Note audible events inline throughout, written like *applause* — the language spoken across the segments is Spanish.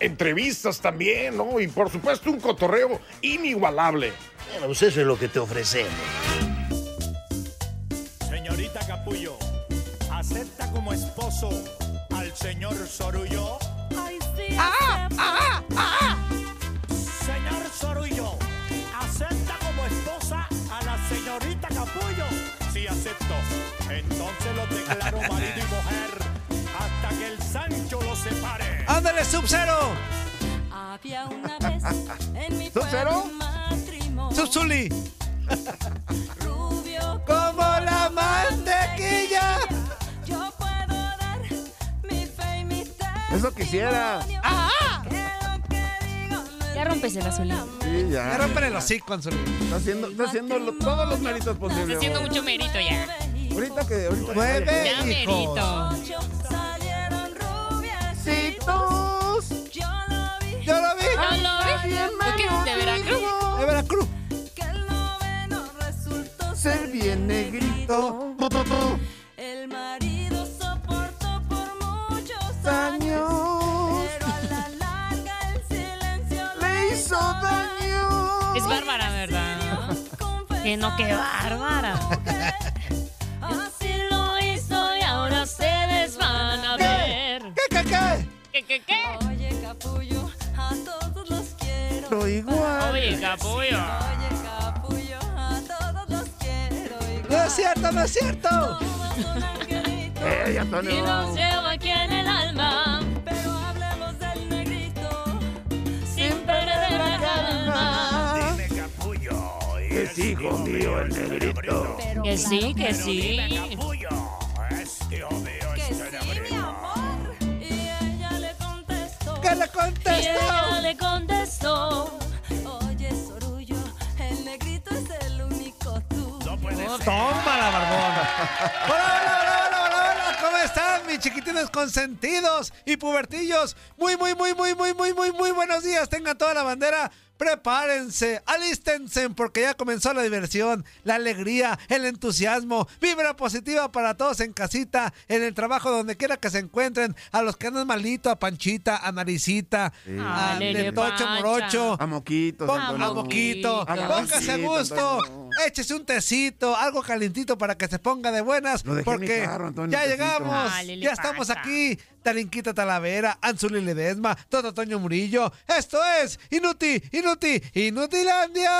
Entrevistas también, ¿no? Y por supuesto un cotorreo inigualable. Bueno, pues eso es lo que te ofrecemos. Señorita Capullo, ¿acepta como esposo al señor Sorullo? Ay, sí, ¡Ah! ¡Ah! ¡Ah! Señor Sorullo, ¿acepta como esposa a la señorita Capullo? Sí, acepto. Entonces lo declaro *laughs* ¡Ándale, Sub-Zero! Había una vez en mi ¿Sub-Zero? ¡Sub-Zuli! rubio ¡Como la mantequilla! Yo puedo dar mi fe y mi Eso quisiera. ¡Ah! Es Ya rompes el azul. Sí, Ya ya. rompen el hocico, Anzuli. Está haciendo, está haciendo lo- todos los méritos posibles. haciendo mucho mérito ya. Ahorita que ahorita Nueve Ya hijos. mérito. Citos. Yo lo vi Yo lo vi. ¿No lo eres de Veracruz? De Veracruz. que el noveno resultó Ser bien negrito. El marido soportó por muchos Años. Pero a la larga el silencio Le hizo daño. Es bárbara, ¿verdad? Que no, qué bárbara. Capullo. Oye, capullo, a todos los quiero. igual. No es cierto, no es cierto. Eh, *laughs* Y nos lleva aquí en el alma. pero hablemos del negrito. Sin perder la calma. Dime Capullo. Es hijo mío el negrito. Que sí, que sí. Barbona. Hola, hola, hola, hola, hola, hola. ¿Cómo están, mis chiquitines consentidos y pubertillos? Muy, muy, muy, muy, muy, muy, muy, muy buenos días. Tengan toda la bandera. Prepárense, alístense, porque ya comenzó la diversión, la alegría, el entusiasmo, vibra positiva para todos en casita, en el trabajo, donde quiera que se encuentren, a los que andan malito, a Panchita, a Naricita, a Pancha. Morocho, A Antonio. a la póngase a gusto, Antonio. échese un tecito, algo calientito para que se ponga de buenas, porque carro, Antonio, ya llegamos, Ah, ya estamos aquí, Tarinquita Talavera, Anzuli Ledesma, Toto Toño Murillo, esto es Inuti, Inuti, Inutilandia.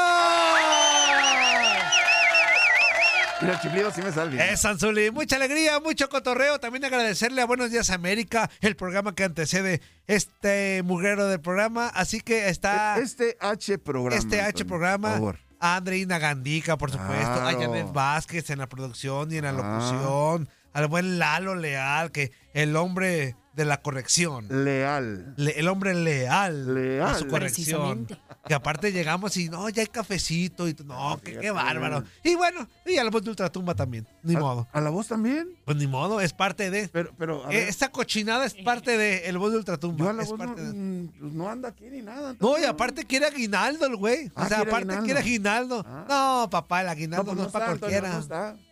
Mira, el chiflido sí me sale bien. Es Anzuli, mucha alegría, mucho cotorreo. También agradecerle a Buenos Días América, el programa que antecede este mugrero del programa. Así que está Este H programa. este H Antonio, programa. Por favor. A Andreina Gandica, por supuesto. A Claro. Janet Vázquez en la producción y en la Ah. Al buen Lalo Leal, que el hombre de la corrección. Leal. Le- el hombre leal, Leal. a su corrección. Que aparte llegamos y no, ya hay cafecito y no, qué, qué bárbaro. Y bueno, y a la voz de Ultratumba también. Ni ¿A- modo. ¿A la voz también? Pues ni modo, es parte de. Pero, pero, a Eh, ver, esta cochinada es parte de el voz de Ultratumba. yo a la es voz no, parte de- mm, pues no anda aquí ni nada. No, y aparte quiere aguinaldo el güey. O Ah, sea, quiere aparte aguinaldo. quiere aguinaldo. Ah. No, papá, el No, aguinaldo pues no, no es para cualquiera.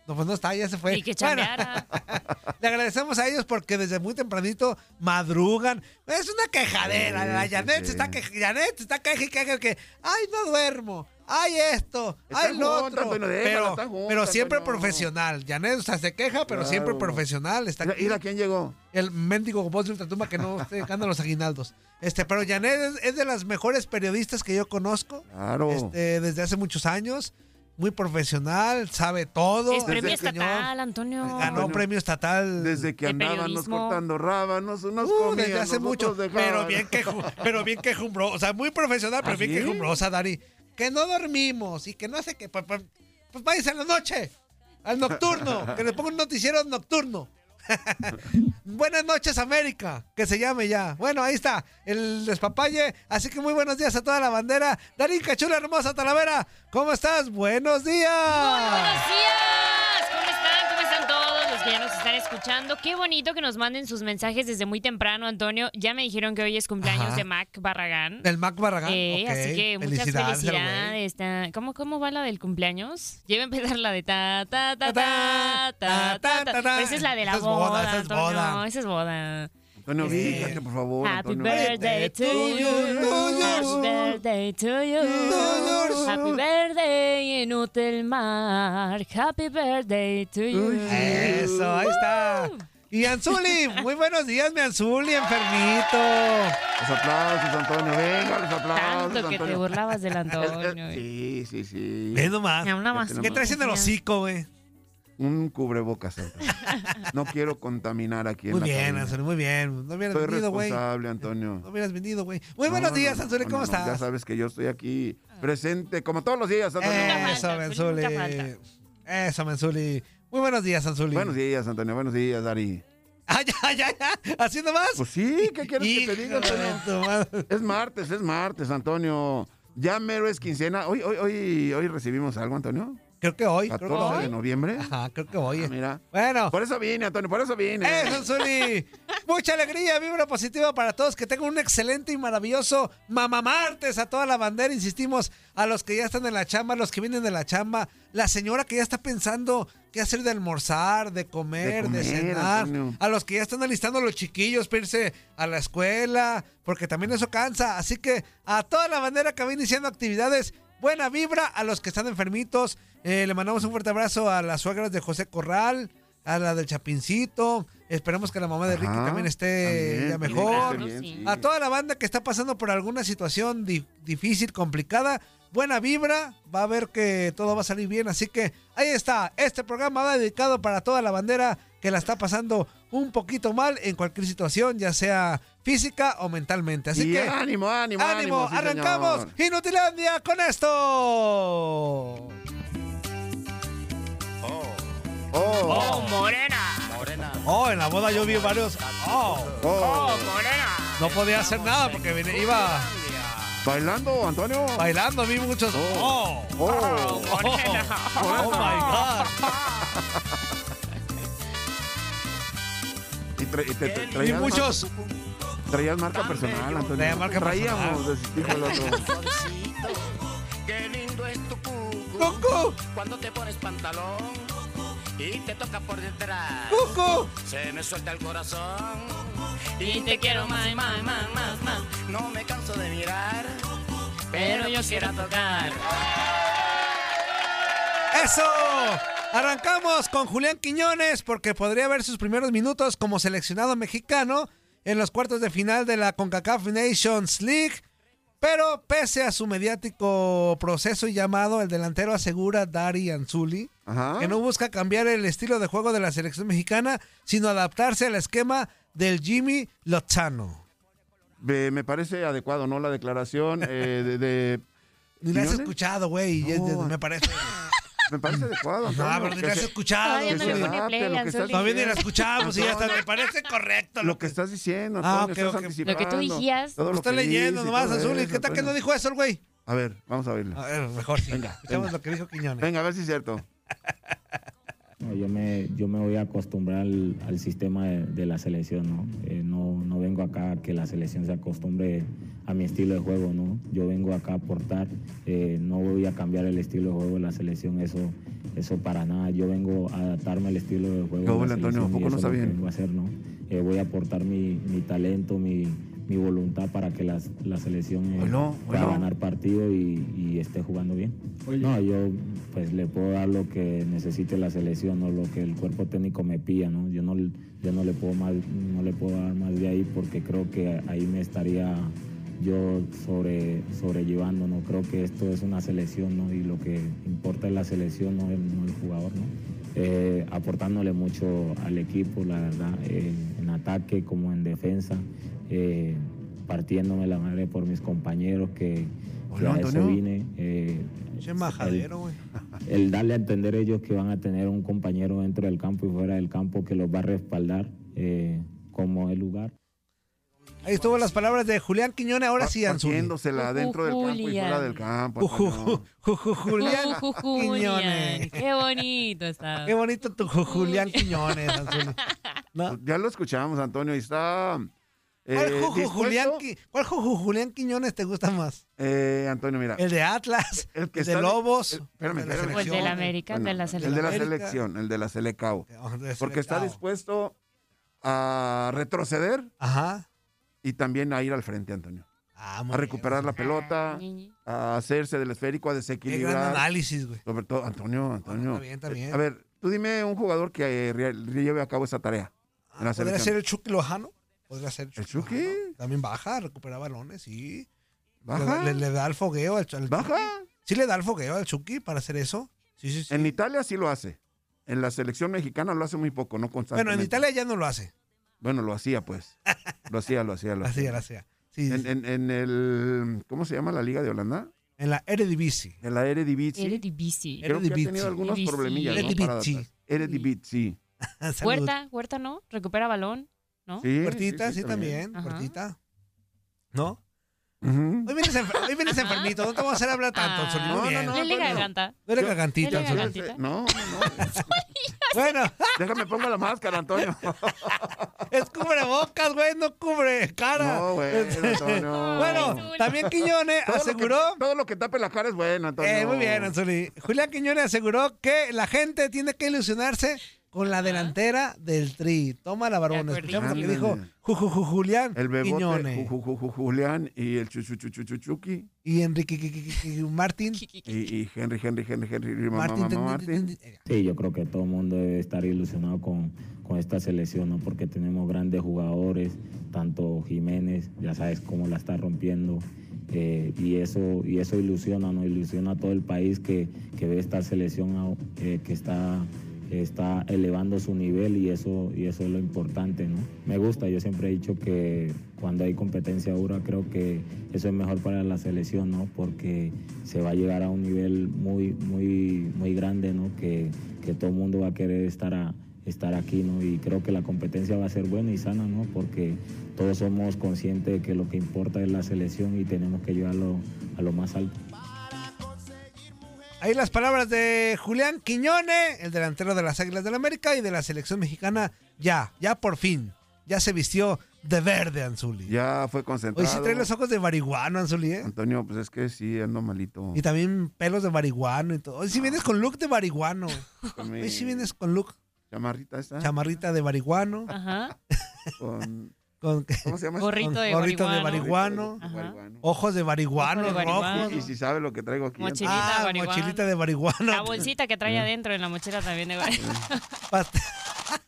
No pues no está, ya se fue. Y que Bueno, *laughs* le agradecemos a ellos porque desde muy tempranito madrugan. Es una quejadera. Sí, la Janet sí. se está que Janet se está queje y queje que ay no duermo. Ay esto, Está ay lo otro. Pero, pero siempre profesional. Janet, o sea, se queja, pero siempre profesional. Está Mira, aquí. mira quién llegó. El mendigo voz de ultratumba que no *laughs* esté dejando los aguinaldos. Este, pero Janet es, es de las mejores periodistas que yo conozco. Claro. Este, desde hace muchos años. Muy profesional, sabe todo. Es premio estatal, Antonio. Ganó Antonio, premio estatal. Desde que andábamos cortando rábanos, unos Uh, comían, desde hace mucho, pero bien, queju- pero bien quejumbrosa, o sea, muy profesional, pero ¿Ah, bien sí? quejumbrosa, Dari. Que no dormimos y que no hace que, pues, pues, pues váyanse en la noche, al nocturno, *laughs* que le ponga un noticiero nocturno. *laughs* Buenas noches, América, que se llame ya. Bueno, ahí está, el despapalle. Así que muy buenos días a toda la bandera. Darín Cachula, hermosa Talavera, ¿cómo estás? Buenos días. Buenos días. ¿Cómo están? ¿Cómo están los que ya nos están escuchando? Qué bonito que nos manden sus mensajes desde muy temprano, Antonio. Ya me dijeron que hoy es cumpleaños Ajá. de Mac Barragán. Del Mac Barragán. Eh, ok. Así que muchas Felicidades felicidades. Ta- ¿Cómo, ¿Cómo va la del cumpleaños? Iba a empezar la de ta, ta, ta, ta, ta, ta, ta. Pero esa es la de la Esa es boda, boda, esa es Antonio. boda. Esa es boda. Antonio, fíjate, por favor. Happy Antonio. birthday to to you. Birthday to you. Happy birthday, inútil Mark. Happy birthday to you. Eso, ahí está. Y Anzuli, muy buenos días, mi Anzuli, enfermito. Los aplausos, Antonio. Venga, los aplausos, Tanto que te burlabas del Antonio. *laughs* Sí, sí, sí. Ve nomás. ¿Qué traes en el hocico, güey? Un cubrebocas. Antonio. No quiero contaminar aquí en Muy la bien, cabina. Anzuli, muy bien. No hubieras Soy venido, güey. responsable, Antonio. No hubieras venido, güey. Muy No, buenos no, días, no, ¿cómo no, Ya estás? sabes que yo estoy aquí presente, como todos los días, Antonio. Nunca Eso, falta, Anzuli. nunca falta. Eso, Anzuli. Muy buenos días, Anzuli. Buenos días, Antonio. Buenos días, Dari. *laughs* Ah, ya, ya, ya. ¿Así nomás? Pues sí, ¿qué quieres que te diga, Hijo de Antonio? tu madre. Es martes, es martes, Antonio. Ya mero es quincena. Hoy, hoy, hoy, hoy recibimos algo, Antonio. Creo que hoy, creo que 14 hoy. de noviembre. Ajá, creo que hoy. Ah, mira. Bueno. Por eso vine, Antonio, por eso vine. Eso, Zuli. *laughs* Mucha alegría, vibra positiva para todos. Que tengan un excelente y maravilloso Mamá Martes a toda la bandera. Insistimos a los que ya están en la chamba, a los que vienen de la chamba, la señora que ya está pensando qué hacer de almorzar, de comer, de, cenar, Antonio. a los que ya están alistando a los chiquillos para irse a la escuela, porque también eso cansa. Así que a toda la bandera que va iniciando actividades, buena vibra a los que están enfermitos. Eh, le mandamos un fuerte abrazo a las suegras de José Corral, a la del Chapincito. Esperemos que la mamá de Ricky Ajá, también esté también, ya mejor. bien, sí. A toda la banda que está pasando por alguna situación di- difícil, complicada, buena vibra, va a ver que todo va a salir bien. Así que ahí está, este programa va dedicado para toda la bandera que la está pasando un poquito mal en cualquier situación, ya sea física o mentalmente. Así Y que ánimo, ánimo, ánimo, ánimo. sí, arrancamos señor. Inutilandia con esto. Oh, Morena. Oh, en la boda yo vi varios. Oh, oh. Morena. no podía hacer nada porque vine- iba ¿Bailando, Antonio? bailando, vi muchos. Oh, Oh. oh, oh my God. Y, tra- y te- te- Y traías muchos. marca- traías marca personal, Antonio. Traía marca Traíamos, personal. dijo el otro. Qué lindo es tu. ¡Cucu! Cuando te pones pantalón y te toca por detrás. ¡Cucu! Se me suelta el corazón Y te quiero más, más, más, más, más. No me canso de mirar, Pero yo quiero tocar. ¡Eso! Arrancamos con Julián Quiñones porque podría ver sus primeros minutos como seleccionado mexicano en los cuartos de final de la CONCACAF Nations League. Pero pese a su mediático proceso y llamado, el delantero asegura Dari Anzuli Ajá. que no busca cambiar el estilo de juego de la selección mexicana, sino adaptarse al esquema del Jimmy Lozano. Me parece adecuado, ¿no? La declaración eh, de, de- *laughs* Ni la has escuchado, güey, No. me parece. *laughs* Me parece adecuado. No, pero ni que la has se- escuchado. Todavía no le pone play al. Todavía ni la escuchamos y ya está, me parece correcto. Lo que estás diciendo, Ah, Antonio, ok, estás ok. anticipando. Lo que tú dijías. Todo Lo que leyendo y nomás, todo Azul. ¿Y eso, qué tal que no dijo eso el güey? A ver, vamos a oírlo. A ver, mejor sí. Venga, Escuchamos venga. lo que dijo Quiñones. Venga, a ver si es cierto. *laughs* No, yo, me, yo me voy a acostumbrar al, al sistema de, de la selección, ¿no? Eh, ¿no? No vengo acá a que la selección se acostumbre a mi estilo de juego, ¿no? Yo vengo acá a aportar, eh, no voy a cambiar el estilo de juego de la selección, eso, eso para nada. Yo vengo a adaptarme al estilo de juego ¿Qué de la Antonio? ¿A selección y poco no bien? vengo a hacer, ¿no? Eh, voy a aportar mi, mi talento, mi, mi voluntad para que las- la selección eh, Bueno, pueda bueno. ganar partido y, y esté jugando bien. No, yo pues le puedo dar lo que necesite la selección o lo que el cuerpo técnico me pida, ¿no? Yo no, yo no le puedo más, no le puedo dar más de ahí porque creo que ahí me estaría yo sobre, sobrellevando, ¿no? Creo que esto es una selección, ¿no? Y lo que importa es la selección, no el, no el jugador, ¿no? Eh, aportándole mucho al equipo, la verdad, eh, ataque como en defensa, eh, partiéndome la madre por mis compañeros que, que a eso vine. eh, güey. el darle a entender ellos que van a tener un compañero dentro del campo y fuera del campo que los va a respaldar eh, como el lugar. Ahí estuvo las palabras de Julián Quiñones, ahora sí, Anzuli. Dentro del campo y fuera del campo. Julián Ju, ju, Julián. Quiñones. Qué bonito está. Qué bonito tu Ju- Julián Quiñones, Anzuli. ¿No? Ya lo escuchamos, Antonio, y está. eh, ¿Cuál Juju dispuesto- Julián, ¿Cuál Julián Quiñones te gusta más? Eh, Antonio, mira. ¿El de Atlas? El ¿El, que de Lobos? el- espérame, ¿El de la espérame. O el de selección? la América, el de la El de la selección. Selección, el de la Selecao. Porque está dispuesto a retroceder Ajá. Y también a ir al frente, Antonio. Ah, A bien, recuperar la pelota, Ñi, a hacerse del esférico, a Qué gran desequilibrar. análisis, güey. Sobre todo, Antonio, Antonio. Está bien, está bien. A ver, tú dime un jugador que eh, lleve a cabo esa tarea en la Ah, ¿Podría ser el Chucky Lojano? ¿Podría ser ¿El Chucky? Chucky? Lojano. También baja, recupera balones, sí. ¿Baja? Le, le- le da el fogueo al, al ¿Baja? Chucky. Sí le da el fogueo al Chucky para hacer eso. Sí, sí, sí. En Italia sí lo hace. En la selección mexicana lo hace muy poco, no bueno, constantemente. en Italia ya no lo hace. Bueno, lo hacía, pues. Lo hacía, lo hacía, lo *laughs* hacía. así era. Sí, En, sí. en- en el... ¿Cómo se llama la Liga de Holanda? En la Eredivisie. En la Eredivisie. Eredivisie. Creo que ha Eredivisie. tenido algunos Eredivisie. problemillas, ¿no? Para Eredivisie. adaptarse. Eredivisie. *laughs* Huerta, Huerta, ¿no? Recupera balón, ¿no? Sí, Puertita, sí, también. también. Ajá. Puertita. Hoy vienes, enfer- hoy vienes enfermito. No te vamos a hacer hablar tanto, Ah. No, no, no. Lele garganta. No eres gargantita. No, no, no. *laughs* Bueno, Déjame pongo la máscara, Antonio. *laughs* es cubre bocas, güey, no cubre cara. No, güey, Antonio. *laughs* Bueno, también Quiñones Todo lo que- aseguró. todo lo que tape la cara es bueno, Antonio. Eh, muy bien, Anzuli. Julián Quiñones aseguró que la gente tiene que ilusionarse con la delantera del Tri. Toma la varón. Escuchamos lo que dijo Ju- Ju- Ju- Julián El bebote, Quiñones. Ju- Ju- Ju- Julián y el Chuchuchuchuchuki Y Enrique Qui- Qui- Martín. y, y Henry, Henry, Henry, Henry, mamá, Martín. mamá, Martín. Sí, yo creo que todo el mundo debe estar ilusionado con, con esta selección, ¿no? Porque tenemos grandes jugadores, tanto Jiménez, ya sabes cómo la está rompiendo, eh, y eso y eso ilusiona, ¿no? Ilusiona a todo el país que, que ve esta selección ah, eh, que está está elevando su nivel y eso y eso es lo importante, ¿no? Me gusta, yo siempre he dicho que cuando hay competencia dura creo que eso es mejor para la selección, ¿no? Porque se va a llegar a un nivel muy muy muy grande, ¿no? Que, que todo el mundo va a querer estar a, estar aquí, ¿no? Y creo que la competencia va a ser buena y sana, ¿no? Porque todos somos conscientes de que lo que importa es la selección y tenemos que llevarlo a lo más alto. Ahí las palabras de Julián Quiñones, el delantero de las Águilas del América y de la selección mexicana. Ya, ya por fin. Ya se vistió de verde, Anzuli. Ya fue Hoy concentrado. sí trae los ojos de marihuano, Anzuli, ¿eh? Antonio, pues es que sí, ando malito. Y también pelos de marihuano y todo. Hoy sí vienes con look de marihuano. Hoy sí vienes con look chamarrita esta. chamarrita de marihuano. Ajá. Con, Con ¿Cómo se llama? Gorrito de gorrito de marihuano. marihuano. Marihuano. Ojos de marihuano, Ojo de marihuano. rojos. Y si sabe lo que traigo aquí. Mochilita. Ah, de marihuana. mochilita de marihuana. La bolsita que trae adentro en la mochila también de *laughs* Past-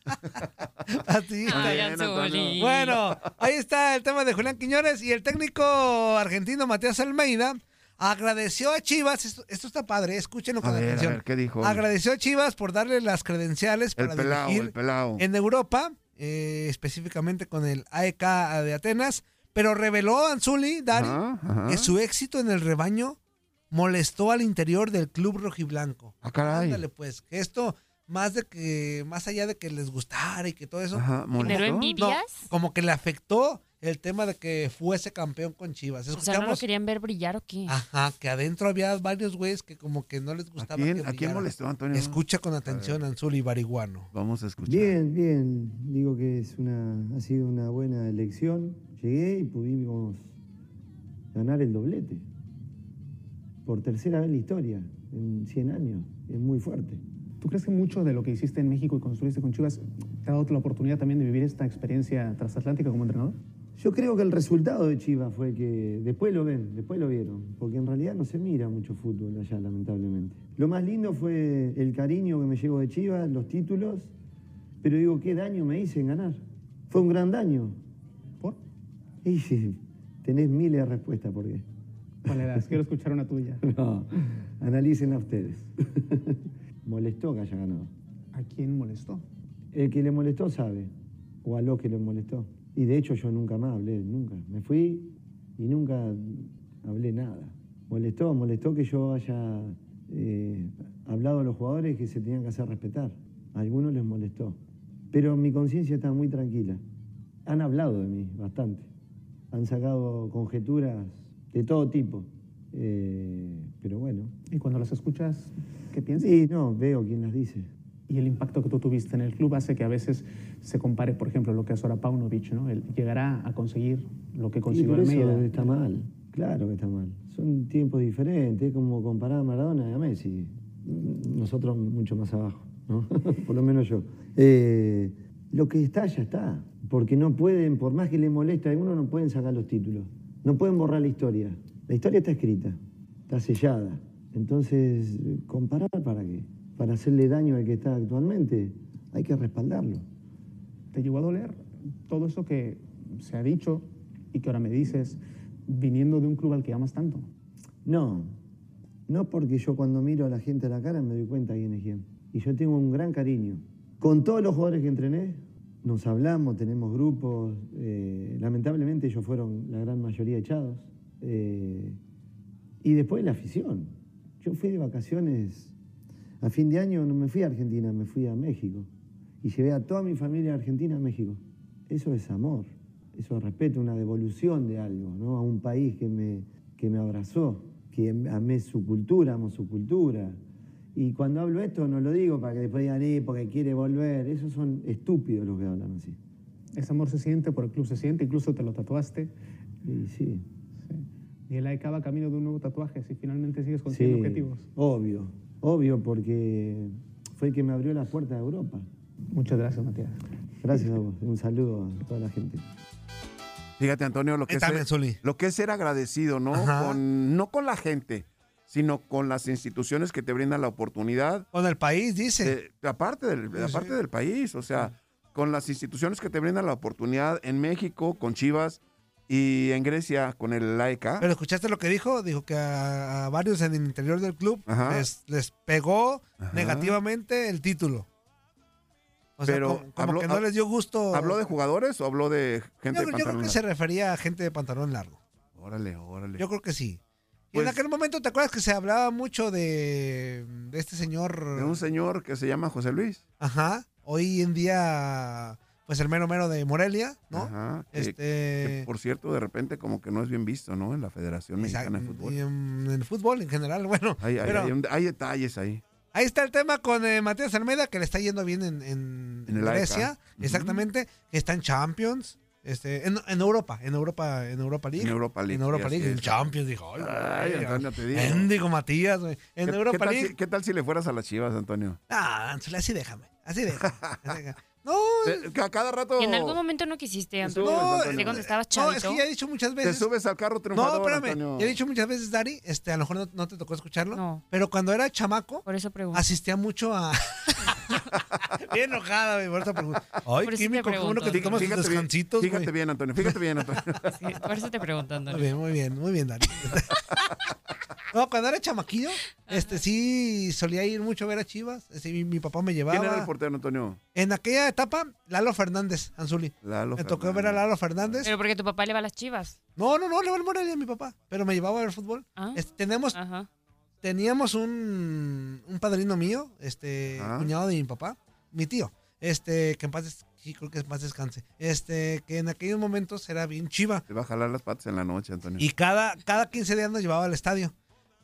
*laughs* Pastillita. Ay. Bueno, ahí está el tema de Julián Quiñones y el técnico argentino Matías Almeida agradeció a Chivas, esto, esto está padre, escúchenlo A con a atención. ver, ¿qué dijo? Agradeció a Chivas por darle las credenciales El para pelao, dirigir el pelao. en Europa, eh, específicamente con el AEK de Atenas, pero reveló Anzuli, Ajá, ajá. que su éxito en el rebaño molestó al interior del club rojiblanco. Ah, caray. Ándale, pues, que esto, más de que, más allá de que les gustara y que todo eso, Ajá, ¿Pero ¿molestó? envidias? no, como que le afectó el tema de que fuese campeón con Chivas. O sea, ¿no lo Escuchamos, querían ver brillar o qué? ajá, que adentro había varios güeyes que como que no les ¿A gustaba. quién, que ¿A quién molestó, Antonio? Escucha con atención, Anzuli Bariguano. Vamos a escuchar. Bien, bien. Digo que es una, ha sido una buena elección. Llegué y pudimos ganar el doblete. Por tercera vez en la historia, en 100 años. Es muy fuerte. ¿Tú crees que mucho de lo que hiciste en México y construiste con Chivas te ha dado la oportunidad también de vivir esta experiencia transatlántica como entrenador? Yo creo que el resultado de Chivas fue que después lo ven, después lo vieron, porque en realidad no se mira mucho fútbol allá, lamentablemente. Lo más lindo fue el cariño que me llevo de Chivas, los títulos, pero digo, ¿qué daño me hice en ganar? Fue un gran daño. ¿Por? Y sí, Tenés miles de respuestas por qué. ¿Cuál era? Quiero escuchar una tuya. *laughs* No, analícenla ustedes. *laughs* molestó que haya ganado. ¿A quién molestó? El que le molestó sabe, o a lo que le molestó. Y de hecho yo nunca más hablé, nunca. Me fui y nunca hablé nada. Molestó, molestó que yo haya eh, hablado a los jugadores que se tenían que hacer respetar. A algunos les molestó. Pero mi conciencia está muy tranquila. Han hablado de mí bastante. Han sacado conjeturas de todo tipo. Eh, pero bueno. ¿Y cuando las escuchas, qué piensas? Sí, no, veo quién las dice. Y el impacto que tú tuviste en el club hace que a veces se compare, por ejemplo, lo que hace ahora Paunovic, ¿no? Él llegará a conseguir lo que consiguió Almeida. está mal, claro que está mal. Son tiempos diferentes, es como comparar a Maradona y a Messi. Nosotros mucho más abajo, ¿no? *laughs* por lo menos yo. Eh, lo que está, ya está. Porque no pueden, por más que le moleste a alguno, no pueden sacar los títulos. No pueden borrar la historia. La historia está escrita, está sellada. Entonces, ¿comparar para qué? Para hacerle daño al que está actualmente, hay que respaldarlo. ¿Te llegó a doler todo eso que se ha dicho y que ahora me dices, viniendo de un club al que amas tanto? No, no porque yo cuando miro a la gente a la cara me doy cuenta quién es quién. Y yo tengo un gran cariño. Con todos los jugadores que entrené, nos hablamos, tenemos grupos. eh, lamentablemente ellos fueron la gran mayoría echados. eh, y después la afición. Yo fui de vacaciones, a fin de año no me fui a Argentina, me fui a México. Y llevé a toda mi familia a Argentina a México. Eso es amor, eso es respeto, una devolución de algo, ¿no? A un país que me, que me abrazó, que amé su cultura, amo su cultura. Y cuando hablo esto no lo digo para que después digan, eh, porque quiere volver. Esos son estúpidos los que hablan así. Ese amor se siente, por el club se siente, incluso te lo tatuaste. Y sí. Y el AEK va camino de un nuevo tatuaje, si finalmente sigues consiguiendo Sí, objetivos. obvio, obvio, porque fue el que me abrió las puertas de Europa. Muchas gracias, Matías. Gracias a vos. Un saludo a toda la gente. Fíjate, Antonio, lo que, es ser, lo que es ser agradecido, ¿no? Con, no con la gente, sino con las instituciones que te brindan la oportunidad. Con el país, dice. de- aparte del, Sí, aparte sí. del país, o sea, con las instituciones que te brindan la oportunidad en México, con Chivas y en Grecia, con el AEK. Pero escuchaste lo que dijo, dijo que a, a varios en el interior del club les, les pegó Ajá. negativamente el título. O sea, Pero como, como habló- que no les dio gusto. ¿Habló de jugadores o habló de gente yo, de yo creo pantalón que largo? se refería a gente de pantalón largo. Órale, órale. Yo creo que sí. Y Pues- en aquel momento, ¿te acuerdas que se hablaba mucho de, de este señor? De un señor que se llama José Luis. Ajá. Hoy en día, pues el mero mero de Morelia, ¿no? Ajá, que- Este- que, por cierto, de repente como que no es bien visto, ¿no? En la Federación Mexicana de. Fútbol. Y en, el fútbol en general, *laughs* bueno. Hay, hay- pero hay un- hay detalles ahí. ahí está el tema con eh, Matías Almeida, que le está yendo bien en, en, Grecia, exactamente, está en Champions, este, en, en Europa, en Europa, en Europa League. En Europa League, En Europa League, en. Champions, dijo. Ay, Antonio, te digo. Matías, güey. En ¿Qué, Europa qué tal League. si, qué tal si le fueras a las chivas, Antonio? Ah, así déjame, así déjame. así déjame. No, Eh, que a cada rato Y en algún momento no quisiste, Antonio. no, de cuando estabas no, es chavito. que ya he dicho muchas te veces. subes al carro No, triunfador, espérame. Antonio. Ya he dicho muchas veces, Dari, este, a lo mejor no, no te tocó escucharlo. No. Pero cuando era chamaco, Por eso pregunto. asistía mucho a. *laughs* bien enojada, güey, por esa pregunta. Ay, Por eso te químico, qué bueno que te pregunto. tomas tus Fíjate bien, descansitos, güey. fíjate bien, Antonio. Fíjate bien, Antonio. Sí, por eso te pregunto, Muy Antonio. bien, muy bien, muy bien, Dari. *laughs* no, cuando era chamaquillo, este sí solía ir mucho a ver a Chivas. Este, mi, mi papá me llevaba. ¿Quién era el portero, Antonio? En aquella etapa, Lalo Fernández, Anzuli. Lalo me tocó Fernández. ver a Lalo Fernández. Pero porque tu papá le va a las chivas. No, no, no, le va el Morelia a mi papá. Pero me llevaba a ver fútbol. Ah. Este, tenemos, Ajá. teníamos un, un padrino mío, este, Ah. cuñado de mi papá, mi tío, este, que en paz, sí, creo que en paz descanse, este, que en aquellos momentos era bien chiva. Te va a jalar las patas en la noche, Antonio. Y cada, cada 15 días nos llevaba al estadio.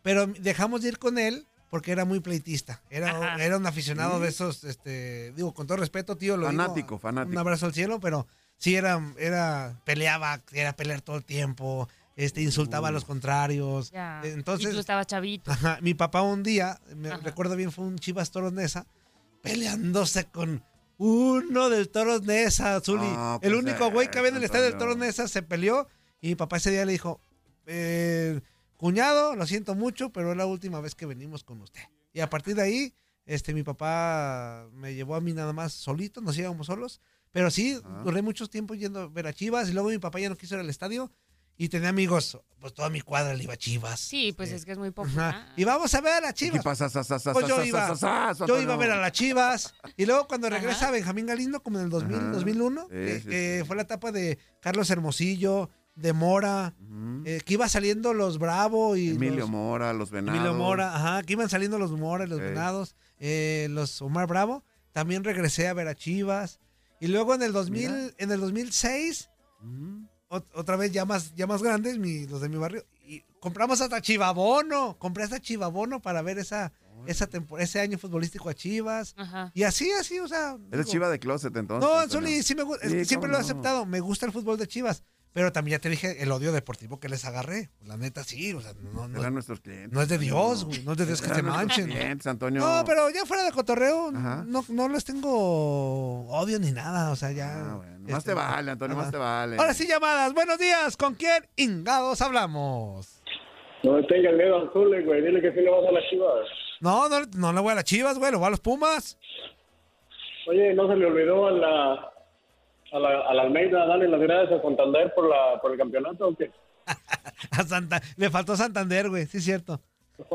Pero dejamos de ir con él porque era muy pleitista. Era, Ajá. era un aficionado de esos, este, digo, con todo respeto, tío, lo digo, Fanático, fanático. Un abrazo al cielo, pero sí era, era, peleaba, era pelear todo el tiempo, este, insultaba a los contrarios. Ya. Entonces, y tú estabas chavito. Ajá, mi papá un día, me Ajá. recuerdo bien, fue un Chivas Toros Nesa, peleándose con uno del Toros Nesa, Zuli. El pues único güey que había en el estadio del. Toros Nesa se peleó y mi papá ese día le dijo, eh, cuñado, lo siento mucho, pero es la última vez que venimos con usted. Y a partir de ahí, este, mi papá me llevó a mí nada más solito, nos íbamos solos. Pero sí, Ah. duré mucho tiempo yendo a ver a Chivas y luego mi papá ya no quiso ir al estadio y tenía amigos, pues toda mi cuadra le iba a Chivas. Sí, pues es que es muy Ajá. popular. Y vamos a ver a las Chivas. ¿Qué pasa? Sa, sa, sa, Pues yo iba, sa, sa, sa, yo iba a ver a las Chivas. Y luego cuando Ajá. regresa Benjamín Galindo, como en el 2000, Ajá. 2001, Sí, que, sí, que sí. fue la etapa de Carlos Hermosillo, de Mora, eh, que iba saliendo los Bravo y Emilio los, Mora, los venados. Emilio Mora, ajá, que iban saliendo los Mora y los. Venados, eh, los Omar Bravo. También regresé a ver a Chivas. Y luego en el 2000, Mira. en el 2006, Ujú. ot- otra vez ya más, ya más grandes, mi- los de mi barrio, y compramos hasta Chivabono, compré hasta Chivabono para ver esa, esa ese año futbolístico a Chivas. Ajá. Y así, así, o sea. Eres digo, chiva de closet entonces. No. Zuli, sí me gusta, Sí, siempre lo he no. aceptado, me gusta el fútbol de Chivas, pero también ya te dije el odio deportivo que les agarré. La neta sí, o sea, no, no- Eran nuestros clientes. no es de Dios, güey, no es de Dios que Eran se nuestros manchen. clientes, Antonio. No, pero ya fuera de cotorreo, Ajá. no, no les tengo odio ni nada, o sea, ya. Ah, bueno. Más este, te vale, Antonio, más te vale. Ahora sí, llamadas. Buenos días. ¿Con quién ingados hablamos? No le tengas miedo al Zule, güey. Dile que sí le vas a las chivas. No, no, no le voy a las chivas, güey. Le voy a los Pumas. Oye, ¿no se le olvidó a la, a la, a la Almeida darle las gracias a Santander por, la, por el campeonato o qué? *laughs* A Santa, le faltó Santander, güey. Sí, es cierto. *laughs*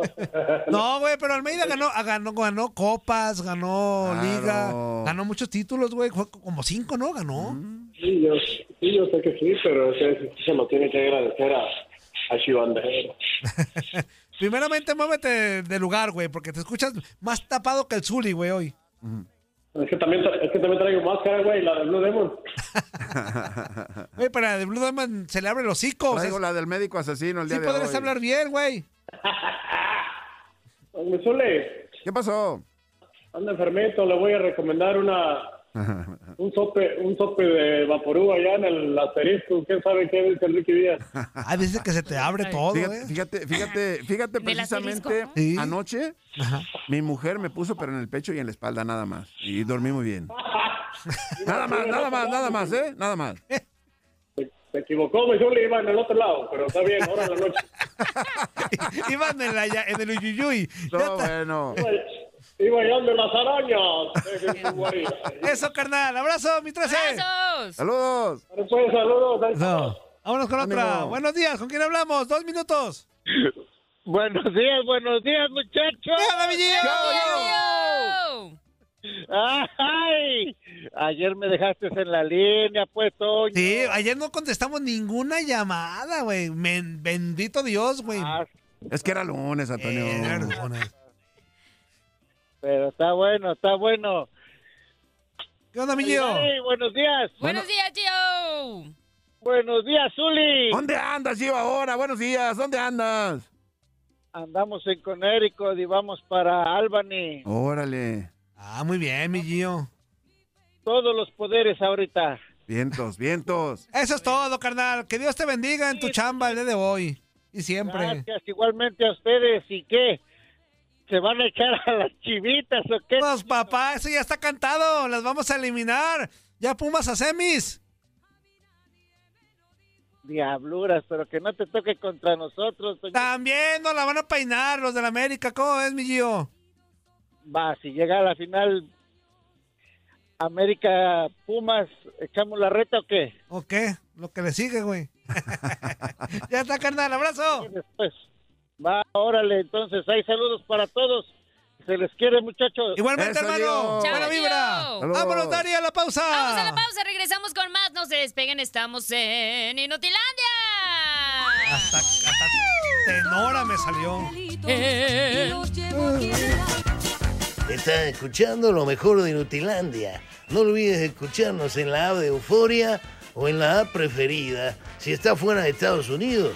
No, güey, pero Almeida ganó, ah, ganó, ganó copas, ganó Claro. liga, ganó muchos títulos, güey. Fue como cinco, ¿no? Ganó. Sí, yo, sí, yo sé que sí, pero ese- se lo tiene que agradecer a, a Chivandero. *laughs* Primeramente, muévete de lugar, güey, porque te escuchas más tapado que el Zuli, güey, hoy. Es que también, es que también traigo máscara, güey, la de Blue Demon. *laughs* Güey, para de Blue Diamond se le abre el hocico. o sea, Traigo la del médico asesino el día sí de podrías hoy. hablar bien, güey. *laughs* Oye, Zule, ¿Qué pasó? anda enfermito, le voy a recomendar una un sope un sope de vaporú allá en el asterisco. ¿Quién sabe qué dice Enrique Díaz? Ah, dice que se te abre todo, Fíjate, eh. fíjate, fíjate, fíjate precisamente Sí. anoche Ajá. mi mujer me puso pero en el pecho y en la espalda nada más y dormí muy bien. *laughs* Nada más, nada más, nada más, ¿eh? Nada más. Se equivocó, mi Zule, iba en el otro lado, pero está bien, ahora en la noche. *laughs* Iban en, la, en el Uyuyuy. No, está. bueno. Allá de las arañas. *laughs* Eso, carnal. Abrazo, mi 13. ¡Abrazos! Saludos. Bueno, Pues saludos. No. Vámonos con otra. Ánimo. Buenos días. ¿Con quién hablamos? Dos minutos. *laughs* Buenos días, buenos días, muchachos. ¡Hola. Ay, ayer me dejaste en la línea, pues, Toño. Sí, ayer no contestamos ninguna llamada, güey. Bendito Dios, güey. Ah, Es que era lunes, Antonio. Eh, era lunes. Pero está bueno, está bueno. ¿Qué onda, mi Gio? Buenos días. ¡Buenos días, Gio! Buenos días, Zuli. ¿Dónde andas, Gio, ahora? Buenos días. ¿Dónde andas? Andamos en Connecticut y vamos para Albany. Órale. Ah, muy bien, mi Gio. Todos los poderes ahorita. Vientos, vientos. Eso es todo, carnal. Que Dios te bendiga en tu chamba el día de hoy. Y siempre. Gracias igualmente a ustedes. ¿Y qué? ¿Se van a echar a las chivitas o qué? Pues, papá, eso ya está cantado. Las vamos a eliminar. Ya Pumas a semis. Diabluras, pero que no te toque contra nosotros. También nos la van a peinar los del América. ¿Cómo es, mi Gio? Va, si llega a la final América Pumas, ¿echamos la reta o qué? ¿O qué? Lo que le sigue, güey. *laughs* ya está, carnal. Abrazo. Después. Va, órale, entonces hay saludos para todos. Se les quiere, muchachos. Igualmente, Eso, hermano. Chao, Buena vibra. Saludos. Vámonos, Dari, a la pausa. Vamos a la pausa, regresamos con más. No se despeguen, estamos en Inutilandia. Hasta, hasta tenora me salió. Eh. Estás escuchando lo mejor de Nutilandia. No olvides escucharnos en la app de Euforia o en la app preferida si estás fuera de Estados Unidos.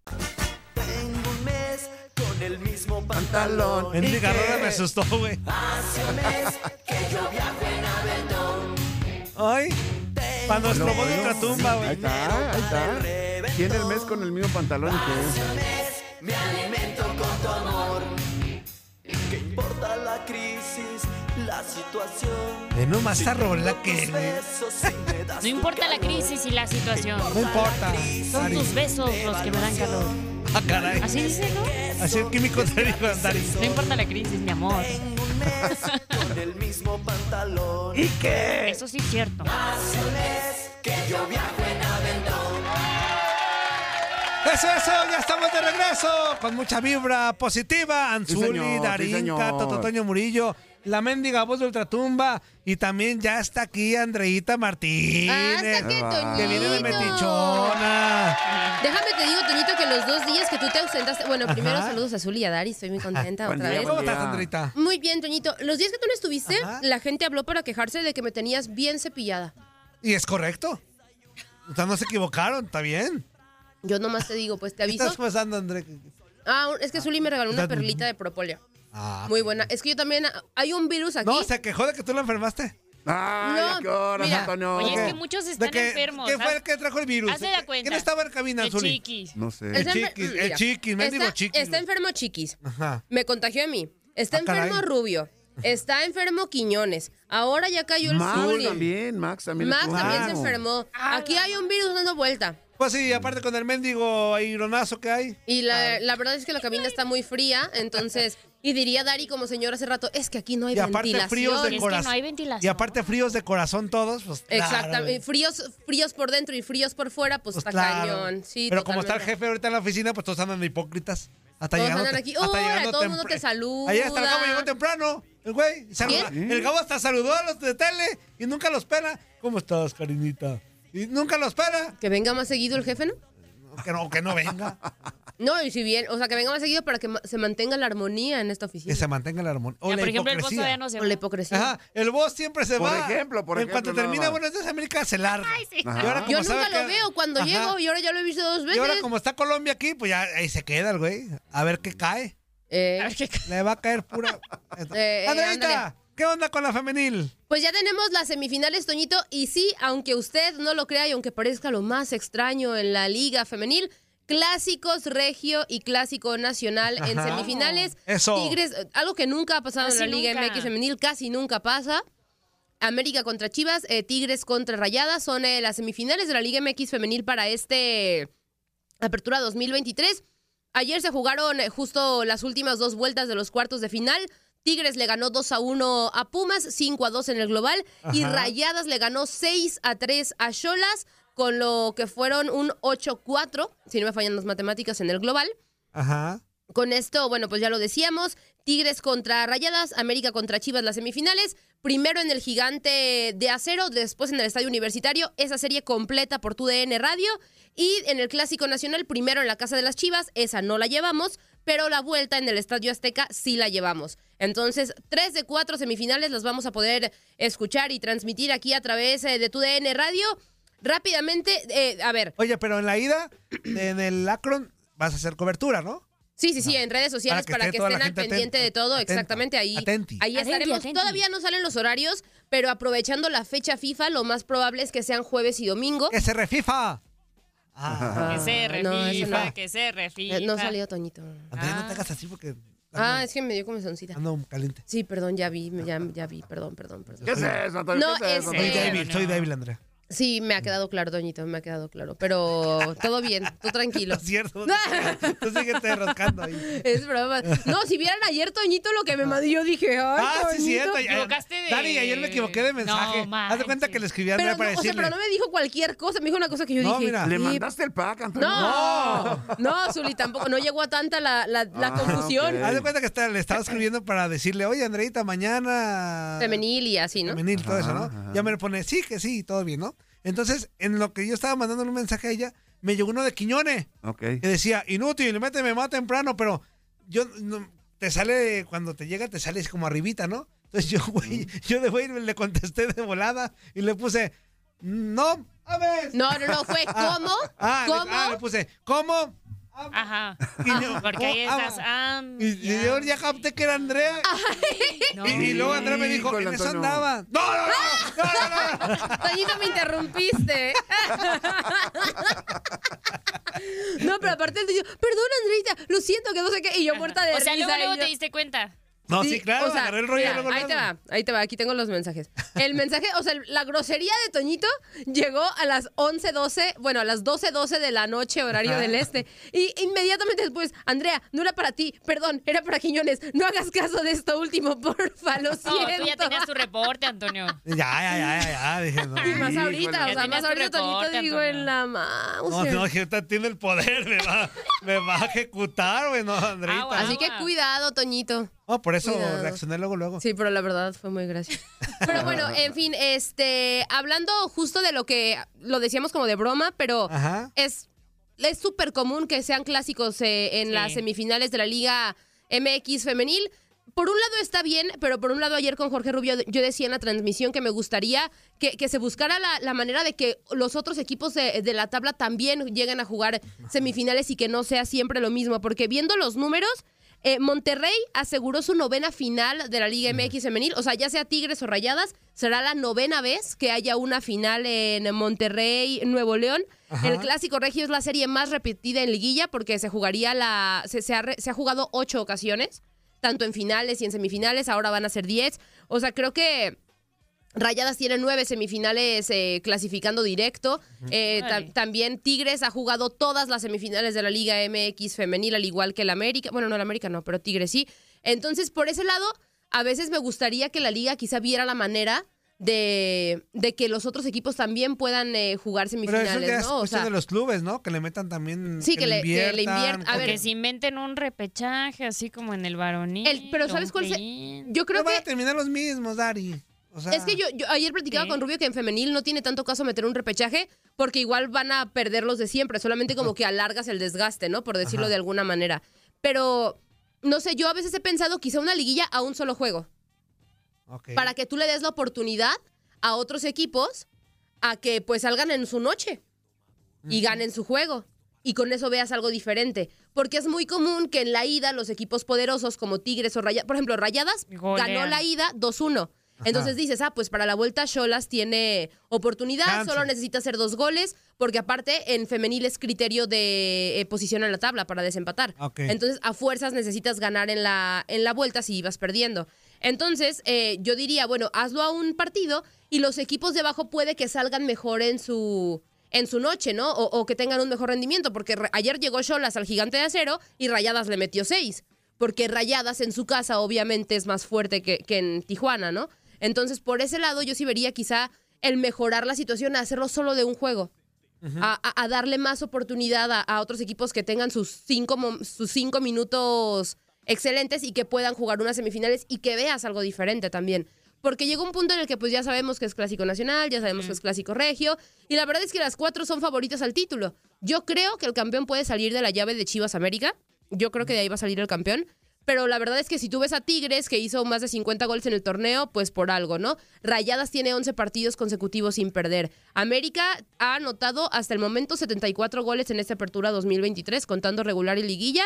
Tengo pantalón. En ¿Y mi carrera me asustó, güey. Hace un mes que yo viajo en Aventón. Ay, Lo voz de veo. ultratumba, Ahí güey. está, ahí está. Tiene el mes con el mismo pantalón y que Me alimento con tu amor. ¿Qué importa la crisis, la situación? Ve nomás esa rola que... No importa la crisis y la situación. No importa. Son tus besos los que me dan calor. Ah, caray. Así dice, ¿no? Así el químico te dijo, Dari. No importa la crisis, mi amor. Con el mismo pantalón. ¿Y qué? Eso sí es cierto. Hace un mes que yo viajo en Aventón. Eso, eso, ya estamos de regreso con mucha vibra positiva. Anzuli, sí, Darinka, señor. Tototoño Murillo, la mendiga voz de Ultratumba y también ya está aquí Andreita Martínez. Ah, está que, que viene de. Metichona. Déjame te digo, Toñito, que los dos días que tú te ausentaste. Bueno, primero Ajá. saludos a Zuli y a Dari, estoy muy contenta *laughs* otra día, vez. ¿Cómo estás, Andreita? Muy bien, Toñito. Los días que tú no estuviste, la gente habló para quejarse de que me tenías bien cepillada. Y es correcto. O sea, no se equivocaron, está bien. Yo nomás te digo, pues te ¿Qué aviso. estás pasando, André? Ah, es que Zuli me regaló una perlita de propóleo. Ah, Muy buena. Es que yo también. Hay un virus aquí. No, se quejó de que tú la enfermaste. Ay, No, ¿a qué horas, mira, Antonio? Oye, es ¿De que qué? muchos ¿De están qué- enfermos. ¿Qué fue haz- el que trajo el virus? Hazte la cuenta. ¿Quién estaba en cabina, El chiquis. No sé. El chiquis, el chiquis, mendigo está, chiquis. está enfermo Chiquis. Ajá. Me contagió a mí. Está Ah, caray. enfermo Rubio. Está enfermo Quiñones. Ahora ya cayó el Max Zuli. también, Max también. Max también se enfermó. Aquí hay un virus dando vuelta. Pues sí, aparte con el mendigo aironazo que hay. Y la, la verdad es que la cabina está muy fría, entonces... Y diría Dari como señor hace rato, es que aquí no hay Y aparte ventilación. fríos de Es que corazón. no hay ventilación. Y aparte fríos de corazón todos, pues claro, Exactamente. Fríos, fríos por dentro y fríos por fuera, pues, Pues está claro. cañón. Sí, Pero como está el totalmente. jefe ahorita en la oficina, pues todos andan de hipócritas. Hasta Todos llegando. andan aquí. hasta Hola, llegando todo el mundo te saluda. Ahí está el Gabo, llegó temprano. El güey. saluda- ¿Quién? El Gabo hasta saludó a los de tele y nunca los pela. ¿Cómo estás, cariñita? Y nunca los pela. Que venga más seguido el jefe, ¿no? Que no, que no venga. *laughs* No, y si bien, o sea, que venga más seguido para que ma- se mantenga la armonía en esta oficina. Que se mantenga la armonía. O Ya, la por ejemplo, el boss todavía no se O va. la hipocresía. Ajá, el boss siempre se Por va. ejemplo, por En ejemplo, cuanto nada termina. Buenos Días América, se larga. Y ahora como Yo nunca lo que- veo cuando Ajá. llego y ahora ya lo he visto dos Y veces. ahora como está Colombia aquí, pues ya ahí se queda el güey. A ver qué cae. Eh, A ver qué- Le va a caer pura... *laughs* eh, ándale. ¿Qué onda con la femenil? Pues ya tenemos las semifinales, Toñito, y sí, aunque usted no lo crea y aunque parezca lo más extraño en la liga femenil, clásicos regio y clásico nacional en semifinales. Eso. Tigres, eh, algo que nunca ha pasado Casi en la Liga nunca. MX femenil, casi nunca pasa. América contra Chivas, eh, Tigres contra Rayadas son eh, las semifinales de la Liga MX femenil para este Apertura 2023. Ayer se jugaron eh, justo las últimas dos vueltas de los cuartos de final. Tigres le ganó 2 a 1 a Pumas, 5 a 2 en el global. Y. Rayadas le ganó 6 a 3 a Cholas, con lo que fueron un 8-4, si no me fallan las matemáticas, en el global. Ajá. Con esto, bueno, pues ya lo decíamos, Tigres contra Rayadas, América contra Chivas las semifinales, primero en el Gigante de Acero, después en el Estadio Universitario, esa serie completa por TUDN Radio, y en el Clásico Nacional, primero en la Casa de las Chivas, esa no la llevamos, pero la vuelta en el Estadio Azteca sí la llevamos. Entonces, tres de cuatro semifinales las vamos a poder escuchar y transmitir aquí a través eh, de TUDN Radio. Rápidamente, eh, a ver, Oye, pero en la ida, en el Akron, vas a hacer cobertura, ¿no? Sí, sí, sí, en redes sociales Para para que estén al pendiente atenta, de todo, atenta, exactamente ahí. atenti. Ahí Atenti, estaremos. atenti. Todavía no salen los horarios, pero aprovechando la fecha FIFA, lo más probable es que sean jueves y domingo. ¡Que se refifa! Ah, Que se no, eso refifa, no. que se refifa. Eh, no salió Toñito. Andrea, no te hagas así porque Ah, es que me dio comezoncita. ando caliente. Sí, perdón, ya vi, ya, ya vi, perdón, perdón, perdón. ¿Qué es eso, Antonio? No, ¿Qué es Soy débil, soy débil, Andrea. Sí, me ha quedado claro, Toñito, me ha quedado claro. Pero todo bien, tú tranquilo. *laughs* Es cierto. Tú síguete rascando ahí. Es broma. No, si vieran ayer, Toñito, lo que me mandó, yo dije, ay, Ah, sí, cierto. Te equivocaste de- Dani, ayer me equivoqué de mensaje. No Haz de cuenta que le escribí a Andrea Pero, para no, o sea, decirle. pero no me dijo cualquier cosa, me dijo una cosa que yo No, dije. mira. ¿Le "¿Qué mandaste el pack, Antonio? No, no, Zuli, tampoco, no llegó a tanta la, la, la Ah, confusión. Haz de cuenta que está- le estaba escribiendo para decirle, oye, Andreita, mañana. femenil y así, ¿no? Femenil, todo eso, ¿no? Ajá. Ya me lo pone, sí, que sí, todo bien, ¿no? Entonces, en lo que yo estaba mandando un mensaje a ella, me llegó uno de Quiñone Ok. que decía, inútil, méteme más temprano, pero yo, no- te sale, cuando te llega, te sales como arribita, ¿no? Entonces yo, güey, yo de güey le contesté de volada y le puse, no, a ver. No, no, no, fue *laughs* Ah, ¿cómo? Ah, le- ¿Cómo? ah, le puse, ¿cómo? Ajá. Y yo, Porque ahí oh, estás. ah, Y, y yo ya capté que era Andrea. no. Y, y luego Andrea me dijo, en eso andaba. No, no, no. Toñito, me interrumpiste. *laughs* No, pero aparte él dijo, perdón, Andreita, lo siento que no sé qué. Y yo muerta de O sea, risa. luego, y luego yo- te diste cuenta. No, sí, claro, o sea, agarré el rollo mira, luego, ahí te luego. va, ahí te va, aquí tengo los mensajes. El mensaje, o sea, la grosería de Toñito llegó a las 11.12, bueno, a las 12.12 de la noche, horario del este. Y inmediatamente después, Andrea, no era para ti, perdón, era para Quiñones. No hagas caso de esto último, *laughs* porfa, lo No, siento. tú ya tenías tu reporte, Antonio. Ya, ya, ya, ya, ya, dije, no. Y más ahorita, o sea, más tu ahorita Toñito digo Antonio. en la mouse. No, no, que ahorita tiene el poder, me va, me va a ejecutar, güey, no, Andreita. Agua, Así que cuidado, Toñito. No, por eso Cuidado. reaccioné luego, luego. Sí, pero la verdad fue muy gracioso. *laughs* Pero bueno, en *laughs* fin, este, hablando justo de lo que lo decíamos como de broma, pero Ajá. es es súper común que sean clásicos eh, en Sí. las semifinales de la Liga MX femenil. Por un lado está bien, pero por un lado ayer con Jorge Rubio yo decía en la transmisión que me gustaría que, que se buscara la, la manera de que los otros equipos de, de la tabla también lleguen a jugar semifinales y que no sea siempre lo mismo, porque viendo los números, eh, Monterrey aseguró su novena final de la Liga MX femenil, o sea, ya sea Tigres o Rayadas, será la novena vez que haya una final en Monterrey, Nuevo León. Ajá. El Clásico Regio es la serie más repetida en liguilla porque se jugaría la se, se ha, se ha jugado ocho ocasiones, tanto en finales y en semifinales, ahora van a ser diez. O sea, creo que Rayadas tiene nueve semifinales eh, clasificando directo. Eh, ta- también Tigres ha jugado todas las semifinales de la Liga MX femenil, al igual que el América. Bueno, no el América no, pero Tigres sí. Entonces, por ese lado, a veces me gustaría que la liga quizá viera la manera de, de que los otros equipos también puedan eh, jugar Pero semifinales, eso ya es ¿no? O sea, de los clubes, ¿no? Que le metan también. Sí, que le- que le inviertan. A O ver. que se inventen un repechaje, así como en el varonil. el- pero ¿sabes cuál? play-in. yo creo No van a que terminar los mismos, Dari. O sea, Es que yo, yo ayer platicaba Sí. con Rubio que en femenil no tiene tanto caso meter un repechaje porque igual van a perder los de siempre, solamente como que alargas el desgaste, ¿no? Por decirlo Ajá. de alguna manera. Pero, no sé, yo a veces he pensado quizá una liguilla a un solo juego, ok. para que tú le des la oportunidad a otros equipos a que pues salgan en su noche y ganen su juego. Y con eso veas algo diferente. Porque es muy común que en la ida los equipos poderosos como Tigres o Rayadas, por ejemplo, Rayadas ganó la ida 2-1. Entonces dices, ah, pues para la vuelta Cholas tiene oportunidad, Chance. solo necesita hacer dos goles, porque aparte en femenil es criterio de eh, posición en la tabla para desempatar. Entonces a fuerzas necesitas ganar en la, en la vuelta si ibas perdiendo. Entonces eh, yo diría, bueno, hazlo a un partido y los equipos de abajo puede que salgan mejor en su en su noche, ¿no? O, o que tengan un mejor rendimiento, porque re- ayer llegó Cholas al gigante de acero y Rayadas le metió seis, porque Rayadas en su casa obviamente es más fuerte que, que en Tijuana, ¿no? Entonces, por ese lado, yo sí vería quizá el mejorar la situación, a hacerlo solo de un juego. a, a- a darle más oportunidad a, a otros equipos que tengan sus cinco, sus cinco minutos excelentes y que puedan jugar unas semifinales y que veas algo diferente también. Porque llega un punto en el que pues ya sabemos que es clásico nacional, ya sabemos que es clásico regio, y la verdad es que las cuatro son favoritas al título. Yo creo que el campeón puede salir de la llave de Chivas América, yo creo que de ahí va a salir el campeón, pero la verdad es que si tú ves a Tigres, que hizo más de 50 goles en el torneo, pues por algo, ¿no? Rayadas tiene 11 partidos consecutivos sin perder. América ha anotado hasta el momento 74 goles en esta apertura 2023, contando regular y liguilla.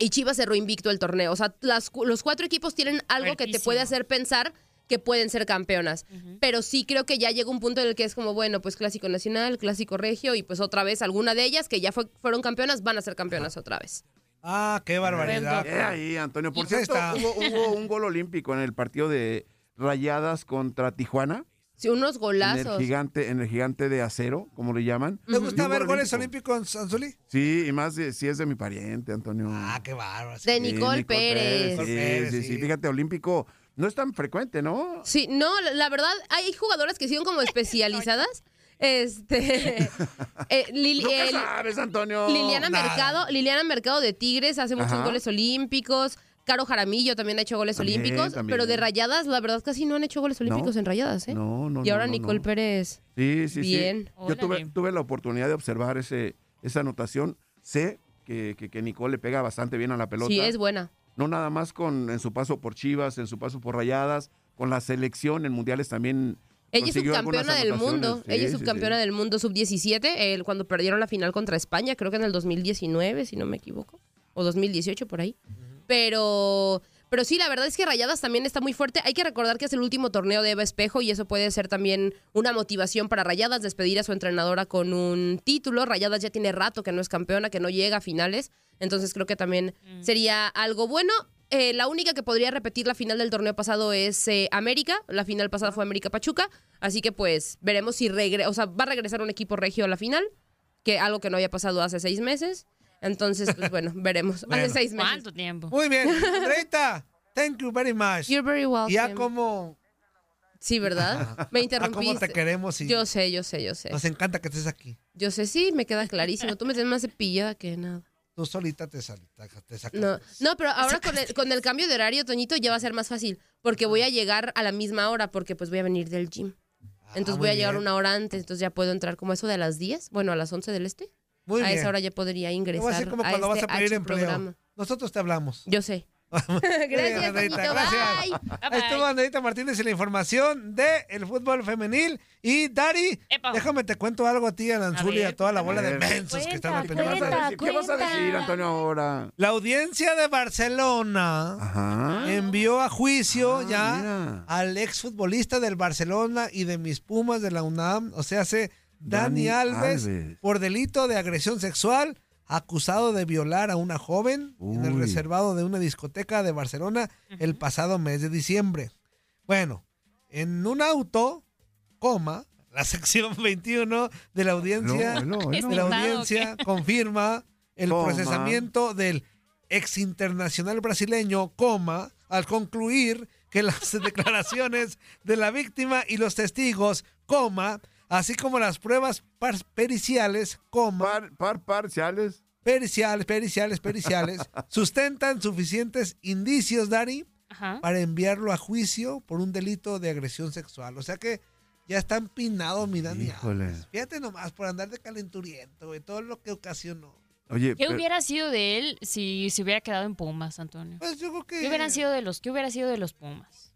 Y Chivas cerró invicto el torneo. O sea, las los cuatro equipos tienen algo que te puede hacer pensar que pueden ser campeonas. Pero sí creo que ya llega un punto en el que es como, bueno, pues clásico nacional, clásico regio, y pues otra vez alguna de ellas que ya fue- fueron campeonas van a ser campeonas otra vez. Ah, qué barbaridad. Eh, ahí, Antonio. Por cierto, está. hubo, *laughs* hubo un gol olímpico en el partido de Rayadas contra Tijuana. Sí, unos En golazos. el gigante, en el gigante de acero, como le llaman. ¿Te gusta ver gol goles olímpico. olímpicos, Anzuli? Sí, y más de, si es de mi pariente, Antonio. Ah, qué bárbaro. De Sí, Nicole, Pérez. Sí, Pérez, sí, sí. sí. Fíjate, olímpico no es tan frecuente, ¿no? Sí, no, la, la verdad, hay jugadoras que siguen como *laughs* especializadas. Este. *laughs* eh, Lili- ¿Tú qué el- sabes, Antonio? Liliana Nada. Mercado, Liliana Mercado de Tigres hace muchos Ajá. goles olímpicos. Caro Jaramillo también ha hecho goles También, olímpicos, también. pero de rayadas, la verdad casi no han hecho goles olímpicos No. en rayadas, ¿eh? No, no, y ahora no, no, Nicole no. Pérez. Sí, sí, Bien. sí. Yo tuve, la oportunidad de observar ese, esa anotación. Sé que, que, que Nicole le pega bastante bien a la pelota. Sí, es buena. No nada más con en su paso por Chivas, en su paso por Rayadas, con la selección en mundiales también Ella es subcampeona del mundo. Sí, Ella es sí, subcampeona del mundo sub-17 eh, cuando perdieron la final contra España, creo que en el 2019, si no me equivoco. O 2018, por ahí. Pero, pero sí, la verdad es que Rayadas también está muy fuerte. Hay que recordar que es el último torneo de Eva Espejo y eso puede ser también una motivación para Rayadas, despedir a su entrenadora con un título. Rayadas ya tiene rato que no es campeona, que no llega a finales. Entonces creo que también sería algo bueno. Eh, la única que podría repetir la final del torneo pasado es eh, América. La final pasada fue América Pachuca. Así que pues veremos si regre o sea, va a regresar un equipo regio a la final, que algo que no había pasado hace seis meses. Entonces, pues bueno, *laughs* veremos. Bueno. hace seis meses. ¿Cuánto tiempo? Muy bien, *laughs* Andreita, thank you very much. You're very welcome. Ya como... Sí, ¿verdad? *laughs* Me interrumpiste. cómo te queremos y Yo sé, yo sé, yo sé. nos encanta que estés aquí. Yo sé, sí, me queda clarísimo. Tú me tienes más cepillada que nada. Tú solita te, sal- te sacas. No, no pero *laughs* ahora con el, con el cambio de horario, Toñito, ya va a ser más fácil. Porque voy a llegar a la misma hora, porque pues voy a venir del gym. Entonces Ah, muy voy a llegar bien. una hora antes, entonces ya puedo entrar como eso de las 10, bueno, a las 11 del este. Muy a bien. esa hora ya podría ingresar voy a como a cuando este vas a pedir H empleo. programa. Nosotros te hablamos. Yo sé. *laughs* Gracias, Andreita, Toñito. gracias. Bye. Ahí estuvo Andreita Martínez y la información de el fútbol femenil. Y Dari, déjame te cuento algo a ti, a Lanzuli y a toda la bola de mensos que están al pendiente. ¿Qué vas a decir, Antonio, ahora? La audiencia de Barcelona Ajá. envió a juicio Ah, ya mira. al exfutbolista del Barcelona y de mis Pumas de la UNAM, o sea, hace Dani, Dani Alves, Alves. por delito de agresión sexual, acusado de violar a una joven en el reservado de una discoteca de Barcelona el pasado mes de diciembre. Bueno, en un auto, coma, la *laughs* sección 21 de la audiencia, de la ¿Estimado audiencia confirma el Coma. procesamiento del ex internacional brasileño, coma, al concluir que las *laughs* declaraciones de la víctima y los testigos, coma, así como las pruebas par- periciales, coma, par, parciales, periciales, periciales, periciales, *laughs* sustentan suficientes indicios, Dari, Ajá. para enviarlo a juicio por un delito de agresión sexual. O sea que ya está empinado mi Dani. Fíjate nomás, por andar de calenturiento, güey, todo lo que ocasionó. Oye, ¿Qué pero- hubiera sido de él si se hubiera quedado en Pumas, Antonio? Pues yo creo que... ¿Qué hubieran sido de los, qué hubiera sido de los Pumas?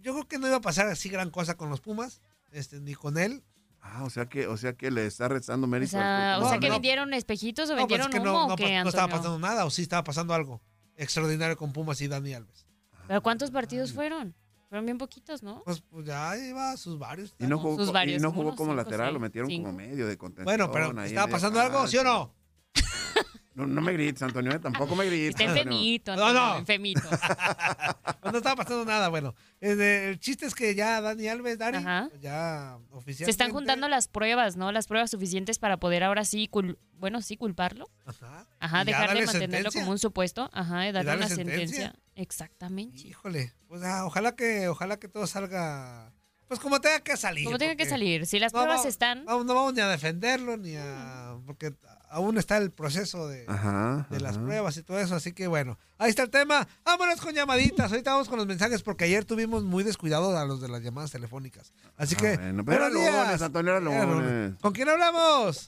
Yo creo que no iba a pasar así gran cosa con los Pumas, este, ni con él. Ah, o sea que, o sea que le está restando O mérito. sea, al o sea que no. vendieron espejitos o No, pues vendieron es que humo no, o no, qué, pues, no estaba pasando nada, o sí estaba pasando algo extraordinario con Pumas y Dani Alves. ¿Pero cuántos partidos fueron? Fueron bien poquitos, ¿no? Pues, pues ya lleva sus varios. Y no jugó, Sus varios, y no como jugó como cinco, lateral, seis, lo metieron cinco. como medio de contención. Bueno, pero ¿estaba pasando algo, sí o no? *laughs* No, no me grites, Antonio, eh, tampoco me *laughs* grites. Está Antonio. enfermito, No, Antonio, no. enfermito. *laughs* No estaba pasando nada, bueno. eh, el chiste es que ya Dani Alves, Dani, Ajá. pues ya oficialmente... Se están juntando las pruebas, ¿no? Las pruebas suficientes para poder ahora sí, cul- bueno, sí culparlo. Ajá. Ajá, dejar de mantenerlo sentencia. como un supuesto. Ajá, y darle darle una sentencia. sentencia. Exactamente. Híjole, pues ah, ojalá que ojalá que todo salga pues como tenga que salir. Como tenga que salir. Si las no pruebas están. no vamos ni a defenderlo ni a porque aún está el proceso de, Ajá, de las ajá. pruebas y todo eso, así que bueno, ahí está el tema. Vámonos con llamaditas. Ahorita vamos con los mensajes porque ayer tuvimos muy descuidados a los de las llamadas telefónicas. Así que Ah, bueno, pero era buenos días. lunes, Antonio, era Era lunes. ¿Con quién hablamos?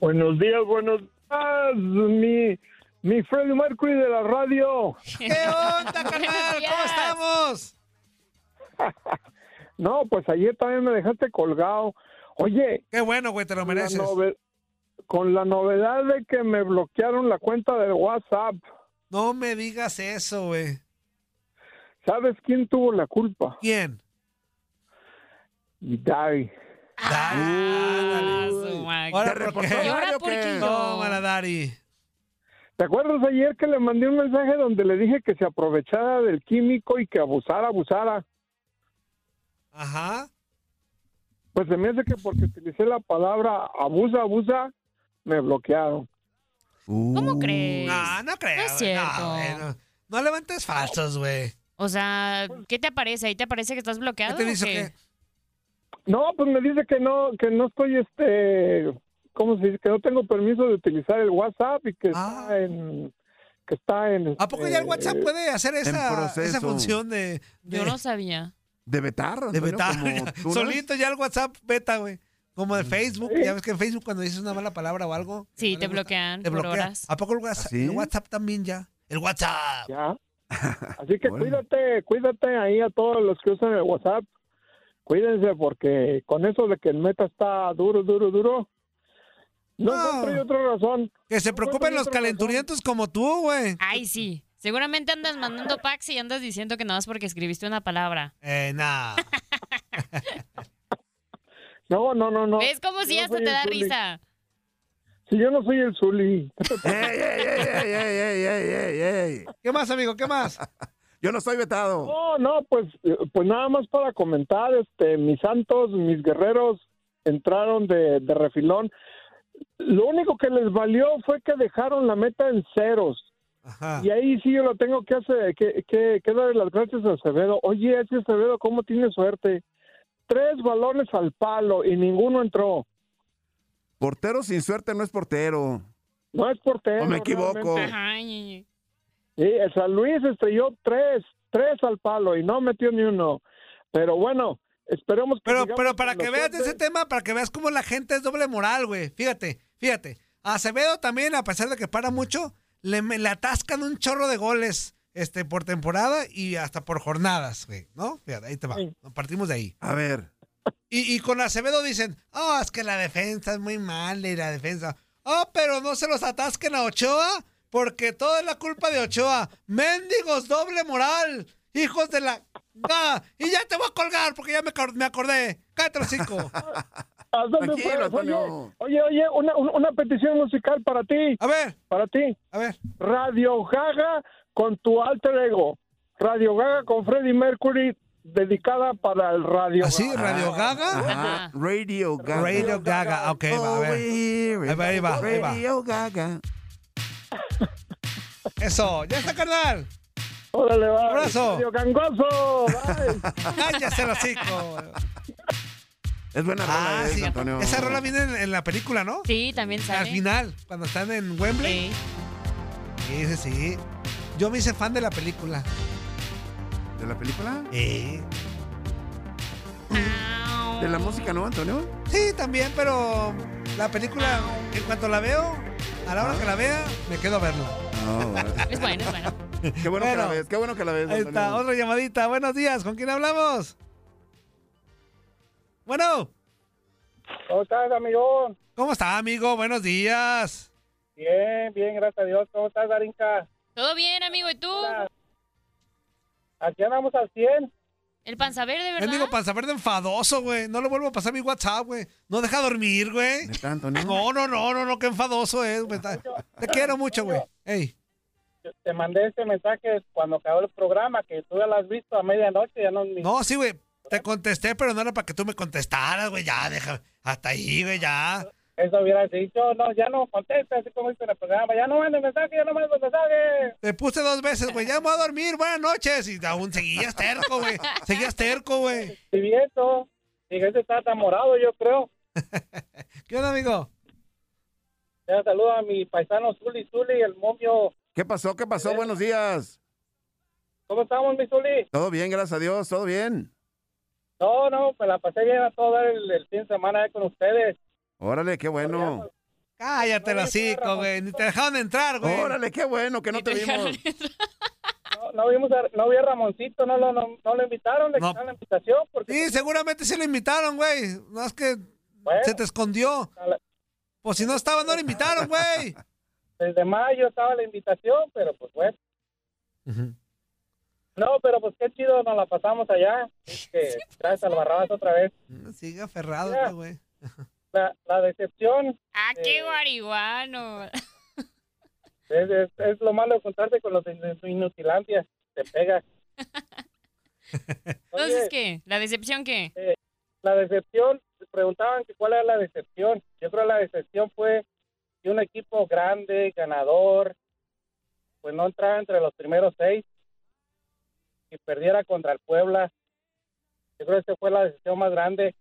Buenos días, buenos días, mi, mi Freddy Mercury de la radio. ¿Qué onda, *laughs* carnal? ¿Cómo estamos? *laughs* No, pues ayer también me dejaste colgado. Oye. Qué bueno, güey, te lo mereces. Con la novedad de que me bloquearon la cuenta del WhatsApp. No me digas eso, güey. ¿Sabes quién tuvo la culpa? ¿Quién? Dari. Ah, su Ahora, madre. ¿por qué? ¿Y ahora por qué? Tómala, Dari. ¿Te acuerdas ayer que le mandé un mensaje donde le dije que se aprovechara del químico y que abusara, abusara? Ajá. Pues se me hace que porque utilicé la palabra abusa, abusa, me bloquearon. ¿Cómo crees? No, no creo. No es cierto. No, güey, no. No levantes falsos, güey. O sea, ¿qué te aparece? ¿Ahí te aparece que estás bloqueado? ¿Qué te o dice qué? No, pues me dice que no, que no estoy, este, ¿cómo se dice? Que no tengo permiso de utilizar el WhatsApp y que está en, que está en. ¿A poco ya el este, WhatsApp puede hacer esa, esa función de, de, Yo no sabía. De vetar, de vetar? *laughs* Solito ya el WhatsApp beta, güey. Como el Facebook. Ya ves que en Facebook cuando dices una mala palabra o algo. Sí, no te gusta, bloquean te por bloquea. horas. ¿A poco el WhatsApp, ¿Sí? el WhatsApp también ya? El WhatsApp. Ya. *laughs* Así que Bueno. cuídate, cuídate ahí a todos los que usan el WhatsApp. cuídense porque con eso de que el meta está duro, duro, duro, no, encuentro yo otra razón. Que se preocupen los calenturientos como tú, güey. Ay, sí. Seguramente andas mandando packs y andas diciendo que no es porque escribiste una palabra. Eh, nah. *laughs* No, no, no, no. ¿Ves como si Yo no hasta soy te da Zuli. risa? Si yo no soy el Zuli. ¿Qué más, amigo? ¿Qué más? Yo no estoy vetado. No, no, pues, eh, pues nada más para comentar, este, mis santos, mis guerreros entraron de, de refilón. Lo único que les valió fue que dejaron la meta en ceros. Y ahí sí yo lo tengo que hacer, que, que, que darle las gracias a Acevedo. Oye, ese Acevedo, ¿cómo tiene suerte? Tres balones al palo y ninguno entró. Portero sin suerte no es portero. No es portero. ¿O me equivoco? Sí, el San Luis estrelló tres, tres al palo y no metió ni uno. Pero bueno, esperemos que. Pero, pero para que veas de ese tema, para que veas cómo la gente es doble moral, güey. Fíjate, fíjate. A Acevedo también, a pesar de que para mucho, le atascan un chorro de goles este, por temporada y hasta por jornadas, güey. ¿No? Fíjate, ahí te va. Partimos de ahí. A ver. Y, y con Acevedo dicen, oh, es que la defensa es muy mala y la defensa. Oh, pero no se los atasquen a Ochoa porque todo es la culpa de Ochoa. Mendigos, doble moral. Hijos de la... Ah, y ya te voy a colgar porque ya me, me acordé. Cállate los cinco. *laughs* Tranquilo, oye, Antonio. oye, oye, una, una- una petición musical para ti. A ver. Para ti. A ver. Radio Gaga con tu alter ego. Radio Gaga con Freddie Mercury, dedicada para el radio. ¿Así? ¿Radio Gaga? Ajá. Radio Gaga. Radio Gaga. Ok, va, a ver. Ahí va, ahí va, ahí va. Radio Gaga. Eso, ya está, carnal. Órale, va. Abrazo. Radio Gangoso. Bye. *laughs* Cállate el hocico. Es buena Ah, rola sí. esa, Antonio. Esa rola viene en, en la película, ¿no? Sí, también sale. Al final, cuando están en Wembley. Sí, sí, sí. Yo me hice fan de la película. ¿De la película? Sí. ¿De la música, no, Antonio? Sí, también, pero la película, en cuanto la veo, a la hora que la vea, me quedo a verla. Es bueno, es bueno. Qué bueno, que la ves, qué bueno que la ves. Ahí está, otra llamadita. Buenos días, ¿con quién hablamos? Bueno. ¿Cómo estás, amigo? ¿Cómo está, amigo? Buenos días. Bien, bien, gracias a Dios. ¿Cómo estás, Darinka? ¿Todo bien, amigo? ¿Y tú? Aquí andamos al 100. El panza verde, ¿verdad? Mendigo panza verde enfadoso, güey. No le vuelvo a pasar mi WhatsApp, güey. No deja dormir, güey. Antonio? No, no, no, no, no, qué enfadoso es, güey. Está- Te quiero mucho, güey. Ey. Te mandé este mensaje cuando acabó el programa, que tú ya lo has visto a medianoche. Ya no, No, sí, güey. Te contesté, pero no era para que tú me contestaras, güey. Ya, deja. Hasta ahí, güey, ya. Eso hubieras dicho, no, ya no contesta, así como dice en el programa. Ya no mande mensaje, ya no mande mensaje. Te puse dos veces, güey. Ya me voy a dormir. Buenas noches. Y aún seguías terco, güey. Seguías terco, güey. Y viento. Dije, ese está enamorado, yo creo. *laughs* ¿Qué onda, amigo? Ya saludo a mi paisano Zuli Zuli, el momio. ¿Qué pasó? ¿Qué pasó? Buenos días. ¿Cómo estamos, mi Zuli? Todo bien, gracias a Dios, todo bien. No, no, me la pasé bien a todo el, el fin de semana ahí con ustedes. Órale, qué bueno. Cállate el hocico, güey. Ni te dejaron entrar, güey. Órale, qué bueno que no te vimos. *laughs* No, no vimos a, no vi a Ramoncito, no lo, no, no lo invitaron, le No. quitaron la invitación. Porque Sí, seguramente sí lo invitaron, güey. No es que se te escondió. Pues si no estaba, no lo invitaron, güey. *laughs* desde mayo estaba la invitación, pero pues bueno. No, pero pues qué chido nos la pasamos allá. *laughs* Es que, gracias al Barrabás otra vez. Sigue aferrado, güey. La, la decepción Ah, qué guariguano. *laughs* es, es, es lo malo de encontrarte con los de, de inutilandia. Te pega. *laughs* Entonces, ¿qué? ¿La decepción qué? Eh, la decepción, preguntaban que cuál era la decepción. Yo creo que la decepción fue que un equipo grande, ganador, pues no entrara entre los primeros seis y perdiera contra el Puebla. Yo creo que esa fue la decepción más grande.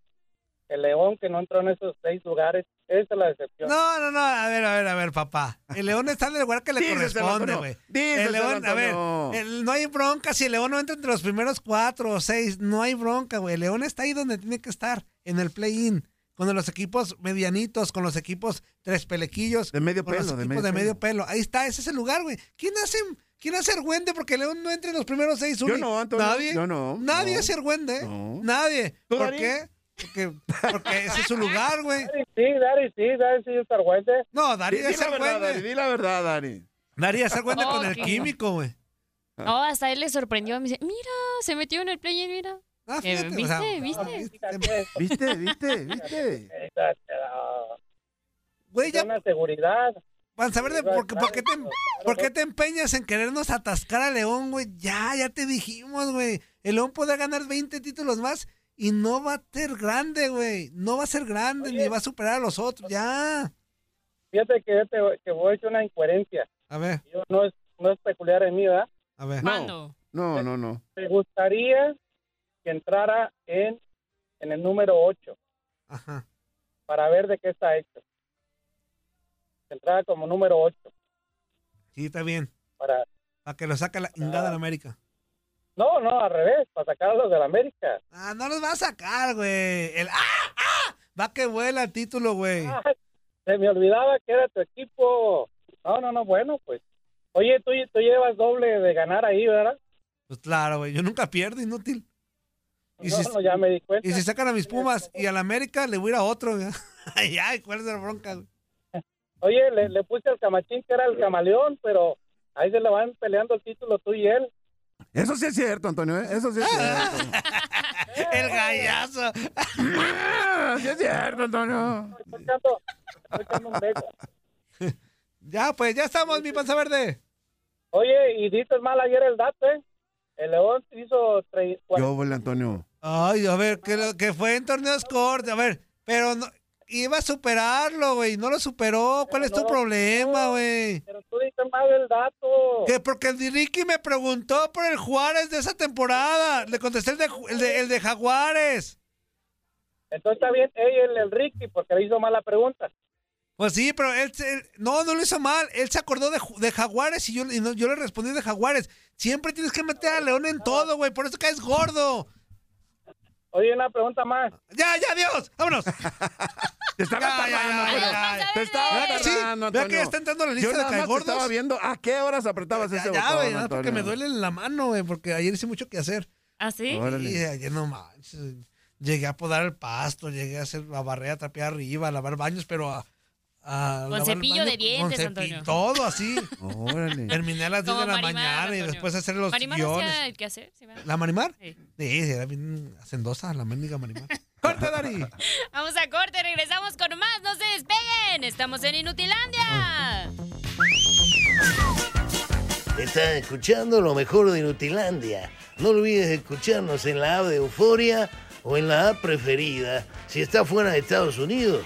El León que no entró en esos seis lugares, esa es la decepción. No, no, no. A ver, a ver, a ver, papá. El León está en el lugar que le corresponde, güey. El León, a ver, el- no hay bronca si el León no entra entre los primeros cuatro o seis. No hay bronca, güey. El León está ahí donde tiene que estar, en el play-in. Con los equipos medianitos, con los equipos tres pelequillos. De medio con los pelo, de medio de medio pelo. Ahí está, ese es el lugar, güey. ¿Quién hace ¿Quién hace Argüende porque León no entre en los primeros seis? Yo no, Antonio, Nadie. yo no, Nadie no. hace Argüende. No. Nadie. ¿Tú, ¿Por qué? Porque, porque ese es su lugar, güey. Sí, Dari, sí, Dari, sí, es argüente. No, Dari es la verdad, Dari, Argüende. di la verdad, Dari. Dari es Argüende Oh, con el químico, güey. No, hasta él le sorprendió. Me dice, mira, se metió en el play mira. Ah, Eh, fíjate, o ¿Viste? sea, ¿Viste? ¿Viste? ¿Viste? ¿Viste? Güey, ya. Una seguridad. Vamos a ver, de, ¿por, qué- por qué te, por qué te empeñas en querernos atascar a León, güey? Ya, ya te dijimos, güey. El León puede ganar 20 títulos más y no va a ser grande, güey. No va a ser grande ni va a superar a los otros. Ya. Fíjate que, yo te, que voy a echar una incoherencia. A ver, Yo no es, no es peculiar en mí, ¿verdad? a ver. ¿Cuándo? No, no, no. Me gustaría que entrara en, en el número 8 Ajá. para ver de qué está hecho. Que entrara como número 8 Sí, está bien. para... Para que lo saque la ingada en América. No, no, al revés, para sacarlos de la América. Ah, no los va a sacar, güey. El ¡Ah! ¡Ah! Va que vuela el título, güey. Ay, se me olvidaba que era tu equipo. No, no, no, bueno, pues. Oye, tú, tú llevas doble de ganar ahí, ¿verdad? Pues claro, güey. Yo nunca pierdo, inútil. Y No, si, no, ya me di cuenta. y si sacan a mis Pumas y a la América, le voy a ir a otro. *laughs* Ay, ay, ¿cuál es la bronca, güey? Oye, le, le puse al camachín que era el camaleón, pero ahí se le van peleando el título tú y él. Eso sí es cierto, Antonio, ¿eh? Eso sí es cierto. *laughs* El gallazo. *laughs* Sí es cierto, Antonio. Estoy echando, estoy echando un beso. *laughs* Ya, pues, ya estamos, mi panza verde. Oye, y dices mal ayer el dato, ¿eh? El León hizo tre- Yo, Antonio. Ay, a ver, que, lo- que fue en torneos cortos, a ver, pero no, iba a superarlo, güey, no lo superó. ¿Cuál es tu no, problema, güey? Pero tú dices mal el dato. Que porque el de Ricky me preguntó por el Juárez de esa temporada. Le contesté el de, el de, el de Jaguares. Entonces está bien, el, el Ricky, porque le hizo mala pregunta. Pues sí, pero él, él- no, no lo hizo mal. Él se acordó de, Jaguares y yo, y no- yo le respondí de Jaguares. Siempre tienes que meter a León en todo, güey. Por eso caes gordo. Oye, una pregunta más. Ya, ya, Dios. Vámonos. *laughs* Te estaba Ya, ya, tardando, ya, ya, ya. Te estaba tardando, vea que ya está entrando la lista Yo de caigordos. estaba viendo a qué horas apretabas Ya, ese ya, botón, güey, nada, porque me duele la mano, güey, porque ayer hice mucho que hacer. ¿Ah, sí? Órale. Y ayer no manches. Llegué a podar el pasto, llegué a hacer a barrer, a trapear arriba, a lavar baños, pero a. a Con cepillo baño de dientes, con Antonio. Todo así. *laughs* Órale. Terminé a las 10 Como de la Marimar, mañana y después hacer los Marimar guiones. hacía el quehacer, ¿sí, verdad? ¿La Marimar? Sí. Sí, era bien hacendosa la mendiga Marimar. *laughs* ¡Corte, Dari! *laughs* Vamos a corte, regresamos con más. No se despeguen. Estamos en Inutilandia. Estás escuchando lo mejor de Nutilandia. No olvides escucharnos en la app de Euforia o en la app preferida si estás fuera de Estados Unidos.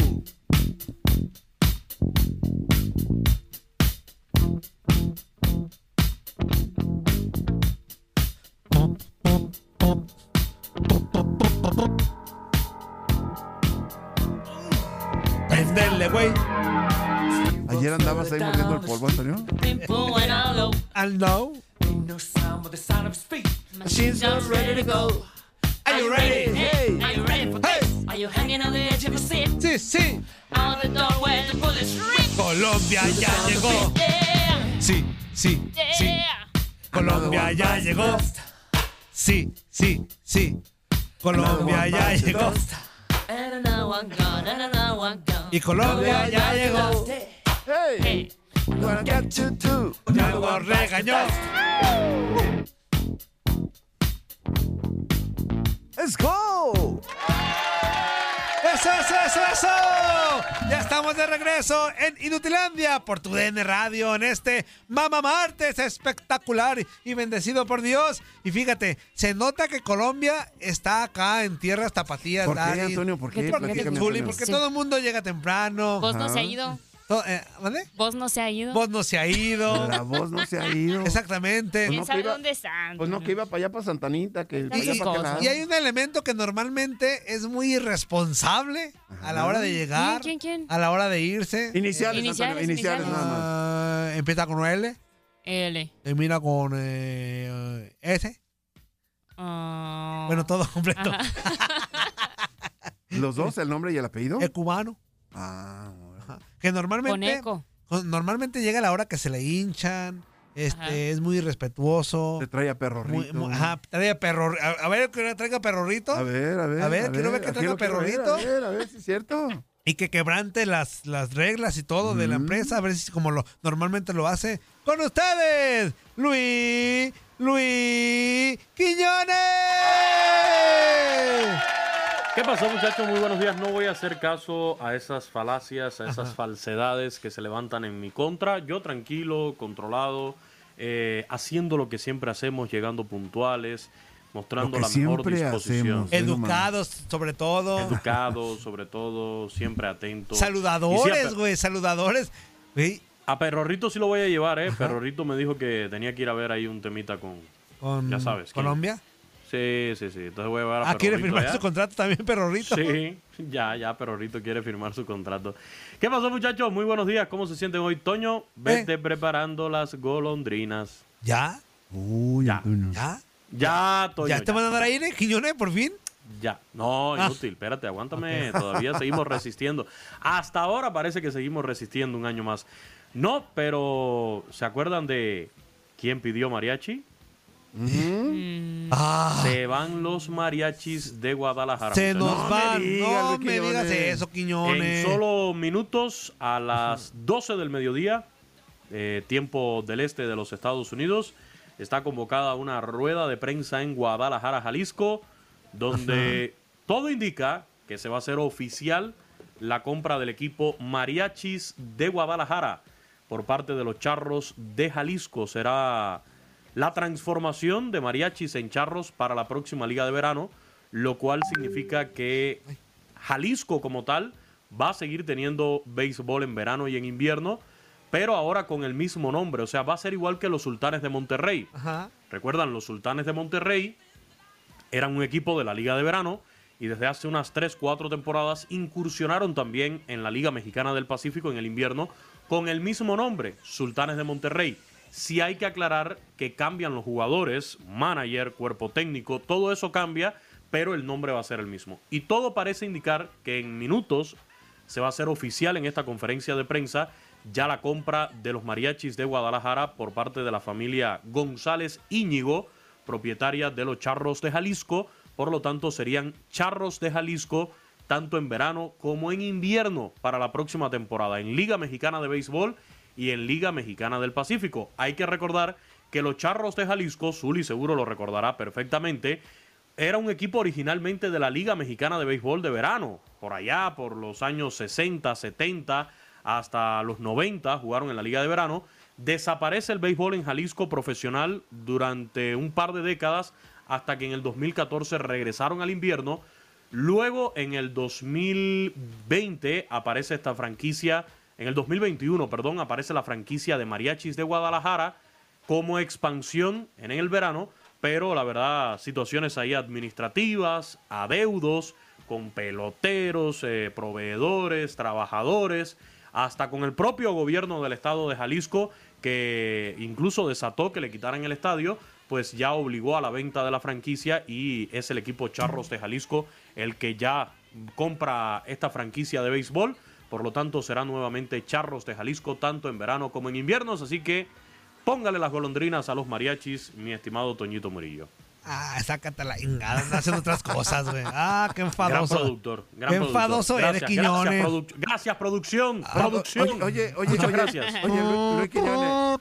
Ayer andabas ahí mordiendo el polvo, Antonio. I'll know. She's just ready to go. Are you ready? Hey. Are you ready for this? Are you hanging on the edge of your seat? Sí, sí. Out the door where the bullets ring. Colombia ya llegó. Yeah. Sí, sí, sí. Colombia ya llegó. Sí, sí, sí. Colombia ya llegó. And another one gone, and another one gone. Y Colombia ya llegó. Hey, gonna get you too. Ya lo regañó. Let's go. ¡Eso, eso, eso, eso! Ya estamos de regreso en Inutilandia por tu DN Radio en este Mama Martes espectacular y bendecido por Dios. Y fíjate, se nota que Colombia está acá en tierras tapatías. ¿Por qué. Antonio? ¿Por qué? Platícame, Zuli, Antonio. porque Sí. todo el mundo llega temprano. Vos no se ha ido. To- eh, ¿Vale? Vos no se ha ido. Voz no se ha ido. La voz no se ha ido. Exactamente. ¿Quién no, sabe iba- dónde están? Pues no, que iba para allá, para Santanita, que Y, allá, para aquel lado. y hay un elemento que normalmente es muy irresponsable a la hora de llegar, ¿Quién, quién, quién? a la hora de irse. Iniciales, Iniciales, Antonio, iniciales, iniciales. nada más. Ah, empieza con L, L. termina con eh, S. Ah. Bueno, todo completo. *laughs* ¿Los dos, el nombre y el apellido? Es cubano. Ah. Que normalmente, Con eco. con- normalmente llega la hora que se le hinchan. Este, Ajá. es muy irrespetuoso. te trae a perro Muy- ajá, trae a perro. A, a ver, que traiga perrorrito. A ver, a ver. A ver, quiero ver que traiga quiero ver, perrorrito. A ver, a ver si es cierto. Y que quebrante las, las reglas y todo de la Mm. empresa, a ver si como lo normalmente lo hace. Con ustedes, Luis, Luis Quiñones. ¿Qué pasó muchachos? Muy buenos días. No voy a hacer caso a esas falacias, a esas falsedades que se levantan en mi contra. Yo tranquilo, controlado, eh, haciendo lo que siempre hacemos, llegando puntuales, mostrando la mejor disposición. hacemos. Educados, sobre todo. Educado, sobre todo, siempre atento. Y Saludadores, güey, saludadores. A Perrorrito sí lo voy a llevar, ¿eh? Perrorrito me dijo que tenía que ir a ver ahí un temita con... con Ya sabes, ¿quién? Sí, sí, sí. Entonces voy a llevar a Ah, quiere firmar su contrato también, perrorrito. Sí, ya, ya, Perrorrito quiere firmar su contrato. ¿Qué pasó, muchachos? Muy buenos días. ¿Cómo se sienten hoy? Toño, vete preparando las golondrinas. ¿Ya? Uy, Ya. Antonio. ¿Ya? Ya, Toño. ¿Ya te van a dar aire, Quiñones, por fin? Ya. No, Ah. inútil. Espérate, aguántame. *laughs* Todavía seguimos resistiendo. Hasta ahora parece que seguimos resistiendo un año más. No, pero ¿se acuerdan de quién pidió mariachi? Ah, Se van los mariachis de Guadalajara. se nos van. digas, No me digas eso, Quiñones. En solo minutos, a las 12 del mediodía, eh, tiempo del este de los Estados Unidos, está convocada una rueda de prensa en Guadalajara, Jalisco, donde todo indica que se va a hacer oficial la compra del equipo Mariachis de Guadalajara por parte de los Charros de Jalisco. Será la transformación de Mariachis en Charros para la próxima Liga de Verano, lo cual significa que Jalisco como tal va a seguir teniendo béisbol en verano y en invierno, pero ahora con el mismo nombre, o sea, va a ser igual que los Sultanes de Monterrey. Ajá. Recuerdan, los Sultanes de Monterrey eran un equipo de la Liga de Verano y desde hace unas 3, 4 temporadas incursionaron también en la Liga Mexicana del Pacífico en el invierno con el mismo nombre, Sultanes de Monterrey. Sí hay que aclarar que cambian los jugadores, manager, cuerpo técnico, todo eso cambia, pero el nombre va a ser el mismo. Y todo parece indicar que en minutos se va a hacer oficial en esta conferencia de prensa ya la compra de los mariachis de Guadalajara por parte de la familia González Íñigo, propietaria de los Charros de Jalisco. Por lo tanto, serían Charros de Jalisco tanto en verano como en invierno para la próxima temporada en Liga Mexicana de Béisbol y en Liga Mexicana del Pacífico. Hay que recordar que los Charros de Jalisco, Zuli seguro lo recordará perfectamente, era un equipo originalmente de la Liga Mexicana de Béisbol de verano. Por allá, por los años 60, 70, hasta los 90 jugaron en la Liga de Verano. Desaparece el béisbol en Jalisco profesional durante un par de décadas hasta que en el 2014 regresaron al invierno. Luego en el 2020 aparece esta franquicia, en el 2021, perdón, aparece la franquicia de Mariachis de Guadalajara como expansión en el verano, pero la verdad, situaciones ahí administrativas, adeudos, con peloteros, eh, proveedores, trabajadores, hasta con el propio gobierno del estado de Jalisco, que incluso desató que le quitaran el estadio, pues ya obligó a la venta de la franquicia y es el equipo Charros de Jalisco el que ya compra esta franquicia de béisbol. Por lo tanto, será nuevamente Charros de Jalisco, tanto en verano como en inviernos. Así que póngale las golondrinas a los mariachis, mi estimado Toñito Murillo. Ah, sácate la ingada, anda haciendo otras cosas, güey. Ah, qué enfadoso. Gran productor. Gran Qué productor. enfadoso eres, Gracias, Quiñones. Gracias, produ- gracias, producción. Ah, producción. Oye, oye, oye, Muchas oye, gracias. Oye, Luis, Luis Quiñones.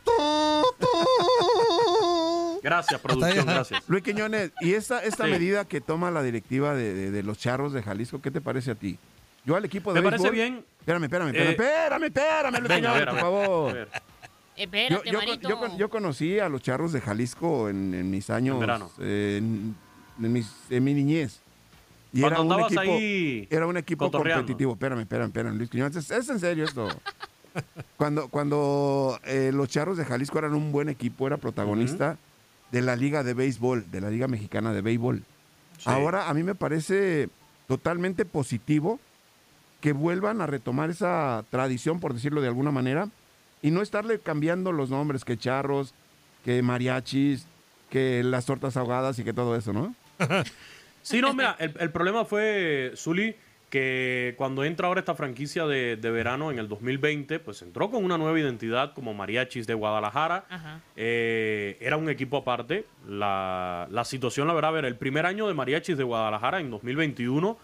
Gracias, producción. Gracias. Luis Quiñones, y esta, esta Sí. medida que toma la directiva de, de- de los charros de Jalisco, ¿qué te parece a ti? Yo al equipo de Me parece béisbol- bien. Espérame, espérame, espérame, Eh, espérame, espérame, Luis venga, a Quiñones, ver, a por ver, favor. a ver. Espérate, yo, yo, manito. yo con- yo conocí a los charros de Jalisco en, en mis años, En verano. eh, en, en mis- en mi niñez. Y Cuando era un andabas equipo, ahí era un equipo cotorreando. competitivo. Espérame, espérame, espérame, Luis Quiñones, es, es en serio esto. *laughs* Cuando, cuando eh, los Charros de Jalisco eran un buen equipo, era protagonista de la Liga de Béisbol, de la Liga Mexicana de Béisbol. Ahora a mí me parece totalmente positivo que vuelvan a retomar esa tradición, por decirlo de alguna manera, y no estarle cambiando los nombres, que charros, que mariachis, que las tortas ahogadas y que todo eso, ¿no? *laughs* Sí, no, mira, el, el problema fue, Zuli, que cuando entra ahora esta franquicia de, de verano en el 2020, pues entró con una nueva identidad como Mariachis de Guadalajara. Eh, era un equipo aparte. La, la situación, la verdad, a ver, el primer año de Mariachis de Guadalajara en 2021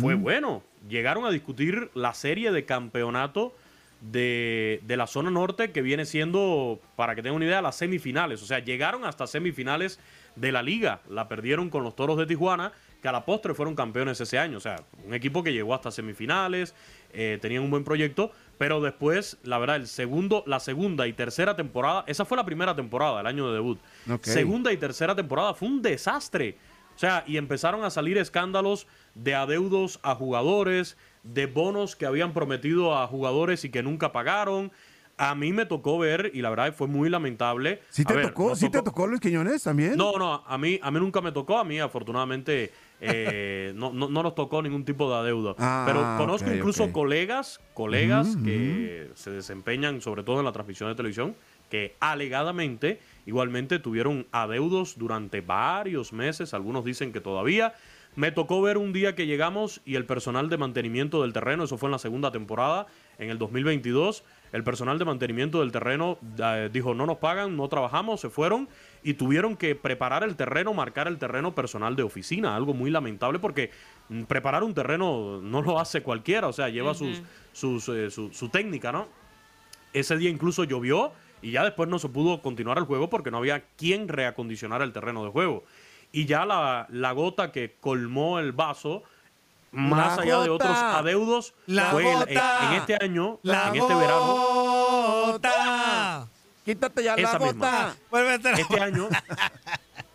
fue bueno. Llegaron a discutir la serie de campeonato de, de la zona norte que viene siendo, para que tengan una idea, las semifinales. O sea, llegaron hasta semifinales de la liga. La perdieron con los Toros de Tijuana, que a la postre fueron campeones ese año. O sea, un equipo que llegó hasta semifinales, eh, tenían un buen proyecto, pero después, la verdad, el segundo, la segunda y tercera temporada, esa fue la primera temporada, el año de debut. Segunda y tercera temporada fue un desastre. O sea, y empezaron a salir escándalos de adeudos a jugadores, de bonos que habían prometido a jugadores y que nunca pagaron. A mí me tocó ver, y la verdad fue muy lamentable. ¿Sí te ver, tocó? ¿Sí te tocó Luis Quiñones también? no, no, a mí, a mí nunca me tocó. A mí, afortunadamente, eh, no, no, no nos tocó ningún tipo de adeudo. Ah, Pero conozco incluso colegas, colegas Ujú, que se desempeñan sobre todo en la transmisión de televisión, que alegadamente igualmente tuvieron adeudos durante varios meses. Algunos dicen que todavía. Me tocó ver un día que llegamos y el personal de mantenimiento del terreno, eso fue en la segunda temporada, en el 2022, el personal de mantenimiento del terreno eh, dijo no nos pagan, no trabajamos, se fueron y tuvieron que preparar el terreno, marcar el terreno personal de oficina, algo muy lamentable porque mm, preparar un terreno no lo hace cualquiera, o sea, lleva sus, sus, eh, su, su técnica, ¿no? Ese día incluso llovió y ya después no se pudo continuar el juego porque no había quien reacondicionara el terreno de juego. Y ya la, la gota que colmó el vaso, más La allá de otros adeudos, La fue gota. en, en este año, La en este verano, gota. Quítate ya Esa la gota. La este año,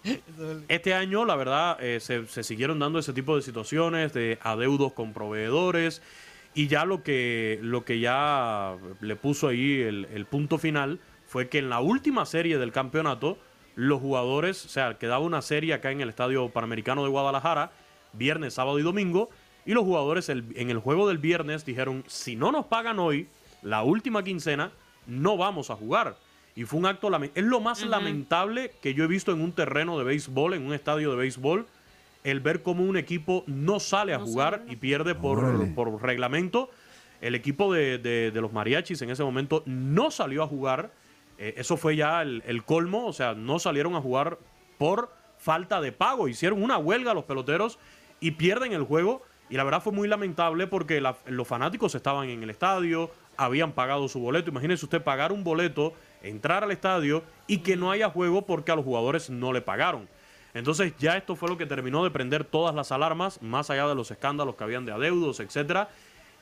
*laughs* este año, la verdad, eh, se, se siguieron dando ese tipo de situaciones de adeudos con proveedores y ya lo que, lo que ya le puso ahí el, el punto final fue que en la última serie del campeonato, los jugadores, o sea, quedaba una serie acá en el Estadio Panamericano de Guadalajara, viernes, sábado y domingo, y los jugadores el- en el juego del viernes dijeron, si no nos pagan hoy, la última quincena, no vamos a jugar. Y fue un acto lamen- Es lo más lamentable que yo he visto en un terreno de béisbol, en un estadio de béisbol, el ver cómo un equipo no sale a jugar y pierde por, reglamento. El equipo de, de- de los mariachis en ese momento no salió a jugar. Eh, eso fue ya el, el colmo. O sea, no salieron a jugar por falta de pago. Hicieron una huelga los peloteros y pierden el juego. Y la verdad fue muy lamentable porque la- los fanáticos estaban en el estadio, habían pagado su boleto. Imagínese usted pagar un boleto, entrar al estadio y que no haya juego porque a los jugadores no le pagaron. Entonces ya esto fue lo que terminó de prender todas las alarmas, más allá de los escándalos que habían de adeudos, etcétera.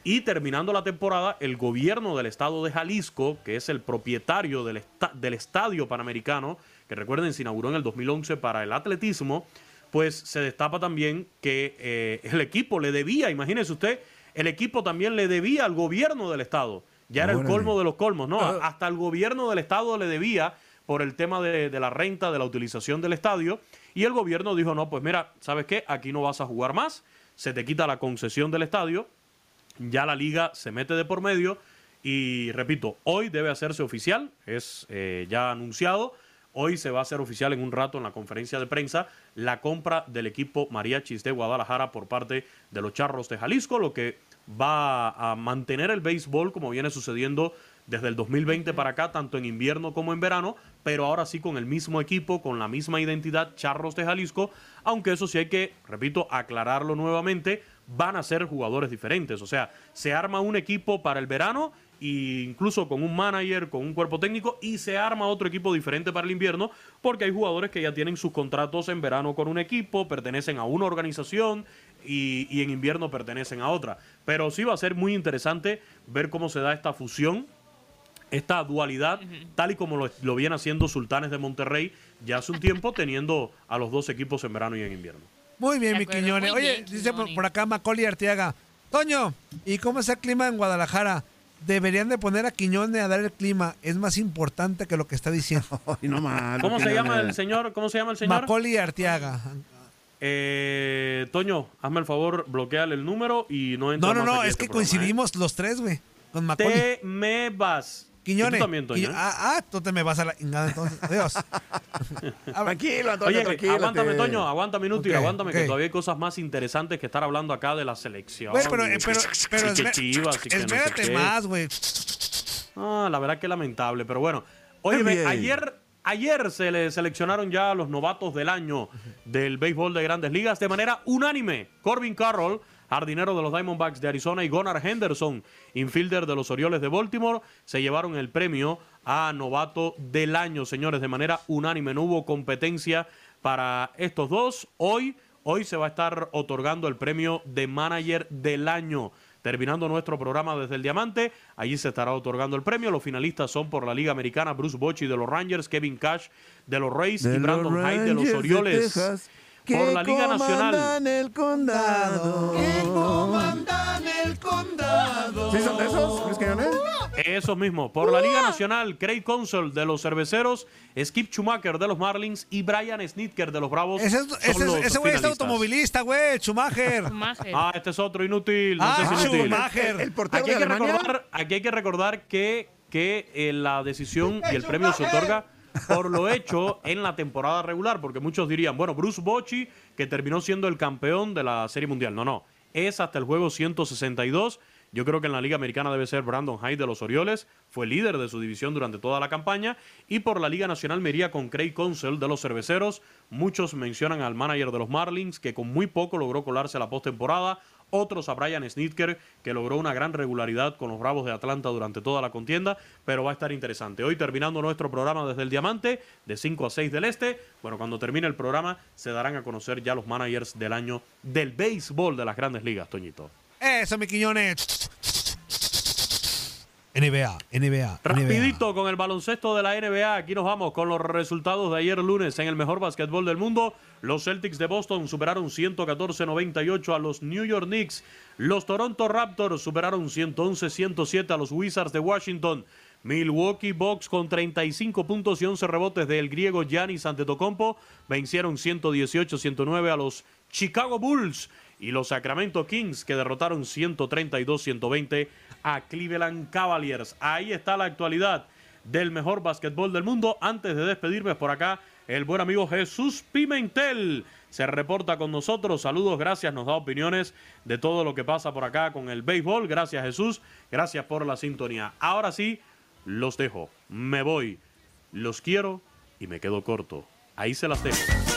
Y terminando la temporada, el gobierno del estado de Jalisco, que es el propietario del, esta- del estadio panamericano, que recuerden se inauguró en el 2011 para el atletismo, pues se destapa también que eh, el equipo le debía, imagínese usted, el equipo también le debía al gobierno del estado. Ya era el colmo de los colmos, ¿no? Hasta el gobierno del estado le debía por el tema de, de la renta, de la utilización del estadio. Y el gobierno dijo, no, pues mira, ¿sabes qué? Aquí no vas a jugar más, se te quita la concesión del estadio, ya la liga se mete de por medio y repito, hoy debe hacerse oficial, es eh, ya anunciado, hoy se va a hacer oficial en un rato en la conferencia de prensa la compra del equipo Mariachis de Guadalajara por parte de los Charros de Jalisco, lo que va a mantener el béisbol como viene sucediendo desde el 2020 para acá, tanto en invierno como en verano, pero ahora sí con el mismo equipo, con la misma identidad, Charros de Jalisco, aunque eso sí hay que, repito, aclararlo nuevamente, van a ser jugadores diferentes, o sea, se arma un equipo para el verano e incluso con un manager, con un cuerpo técnico y se arma otro equipo diferente para el invierno porque hay jugadores que ya tienen sus contratos en verano con un equipo, pertenecen a una organización y, y en invierno pertenecen a otra. Pero sí va a ser muy interesante ver cómo se da esta fusión esta dualidad, tal y como lo, lo viene haciendo Sultanes de Monterrey ya hace un tiempo, teniendo a los dos equipos en verano y en invierno. Muy bien, mi Quiñones. Oye, bien, dice por, por acá Macaulay Arteaga. Toño, ¿y cómo es el clima en Guadalajara? deberían de poner a Quiñones a dar el clima. Es más importante que lo que está diciendo. *laughs* Ay, no mal. ¿Cómo se llama el señor? ¿Cómo se llama el señor? Macaulay Arteaga. Eh, Toño, hazme el favor, bloqueale el número y no entra No, no, más no, aquí es este que programa, ¿eh? coincidimos los tres, güey. Con Macaulay. Te me vas. Quiñones. Tú también, Toño. Quiño- ah, ah, tú te me vas a la ingada entonces. Adiós. *laughs* Tranquilo, Antonio, Oye, que- tranquilo. aguántame, Toño, aguántame minuto y Ok, aguántame que ok. todavía hay cosas más interesantes que estar hablando acá de la selección. Güey, pero, eh, pero, *laughs* pero Y que espe- Chivas y que no sé espérate qué. más, güey. Ah, la verdad que lamentable, pero bueno. Oye, NBA. ayer, ayer se le seleccionaron ya los novatos del año del béisbol de grandes ligas de manera unánime. Corbin Carroll, jardinero de los Diamondbacks de Arizona, y Gunnar Henderson, infielder de los Orioles de Baltimore, se llevaron el premio a novato del año, señores, de manera unánime. No hubo competencia para estos dos. Hoy, hoy se va a estar otorgando el premio de manager del año. Terminando nuestro programa desde el Diamante, allí se estará otorgando el premio. Los finalistas son por la Liga Americana Bruce Bochy de los Rangers, Kevin Cash de los Rays y Brandon Hyde de los de Orioles. Por la Liga Nacional. el condado. el condado. ¿Sí son de esos, Luis Quiñones? Esos mismos. Por la Liga Nacional, Craig Consol de los Cerveceros, Skip Schumacher de los Marlins y Brian Snitker de los Bravos. Ese, es- son ese, los ese güey es automovilista, güey. Schumacher. Ah, este es otro inútil. No Ah, inútil. Schumacher. El portero Aquí hay, de que recordar, aquí hay que recordar que, que eh, la decisión y el premio se otorga por lo hecho en la temporada regular, porque muchos dirían, bueno, Bruce Bochy, que terminó siendo el campeón de la Serie Mundial. No, no, es hasta el juego 162. Yo creo que en la Liga Americana debe ser Brandon Hyde de los Orioles, fue líder de su división durante toda la campaña, y por la Liga Nacional me iría con Craig Consell de los Cerveceros. Muchos mencionan al manager de los Marlins, que con muy poco logró colarse a la postemporada. Otros a Brian Snitker, que logró una gran regularidad con los Bravos de Atlanta durante toda la contienda, pero va a estar interesante. Hoy terminando nuestro programa desde el Diamante, de 5 a 6 del Este, bueno, cuando termine el programa se darán a conocer ya los managers del año del béisbol de las grandes ligas, Toñito. Eso, mi Quiñones. NBA, NBA. Rapidito con el baloncesto de la NBA. Aquí nos vamos con los resultados de ayer lunes en el mejor básquetbol del mundo. Los Celtics de Boston superaron 114-98 a los New York Knicks. Los Toronto Raptors superaron 111-107 a los Wizards de Washington. Milwaukee Bucks con 35 puntos y 11 rebotes del griego Giannis Antetokounmpo vencieron 118-109 a los Chicago Bulls y los Sacramento Kings que derrotaron 132-120 a Cleveland Cavaliers. Ahí está la actualidad del mejor básquetbol del mundo. Antes de despedirme por acá, el buen amigo Jesús Pimentel se reporta con nosotros. Saludos, gracias, nos da opiniones de todo lo que pasa por acá con el béisbol. Gracias Jesús, gracias por la sintonía. Ahora sí, los dejo, me voy, los quiero y me quedo corto. Ahí se las dejo.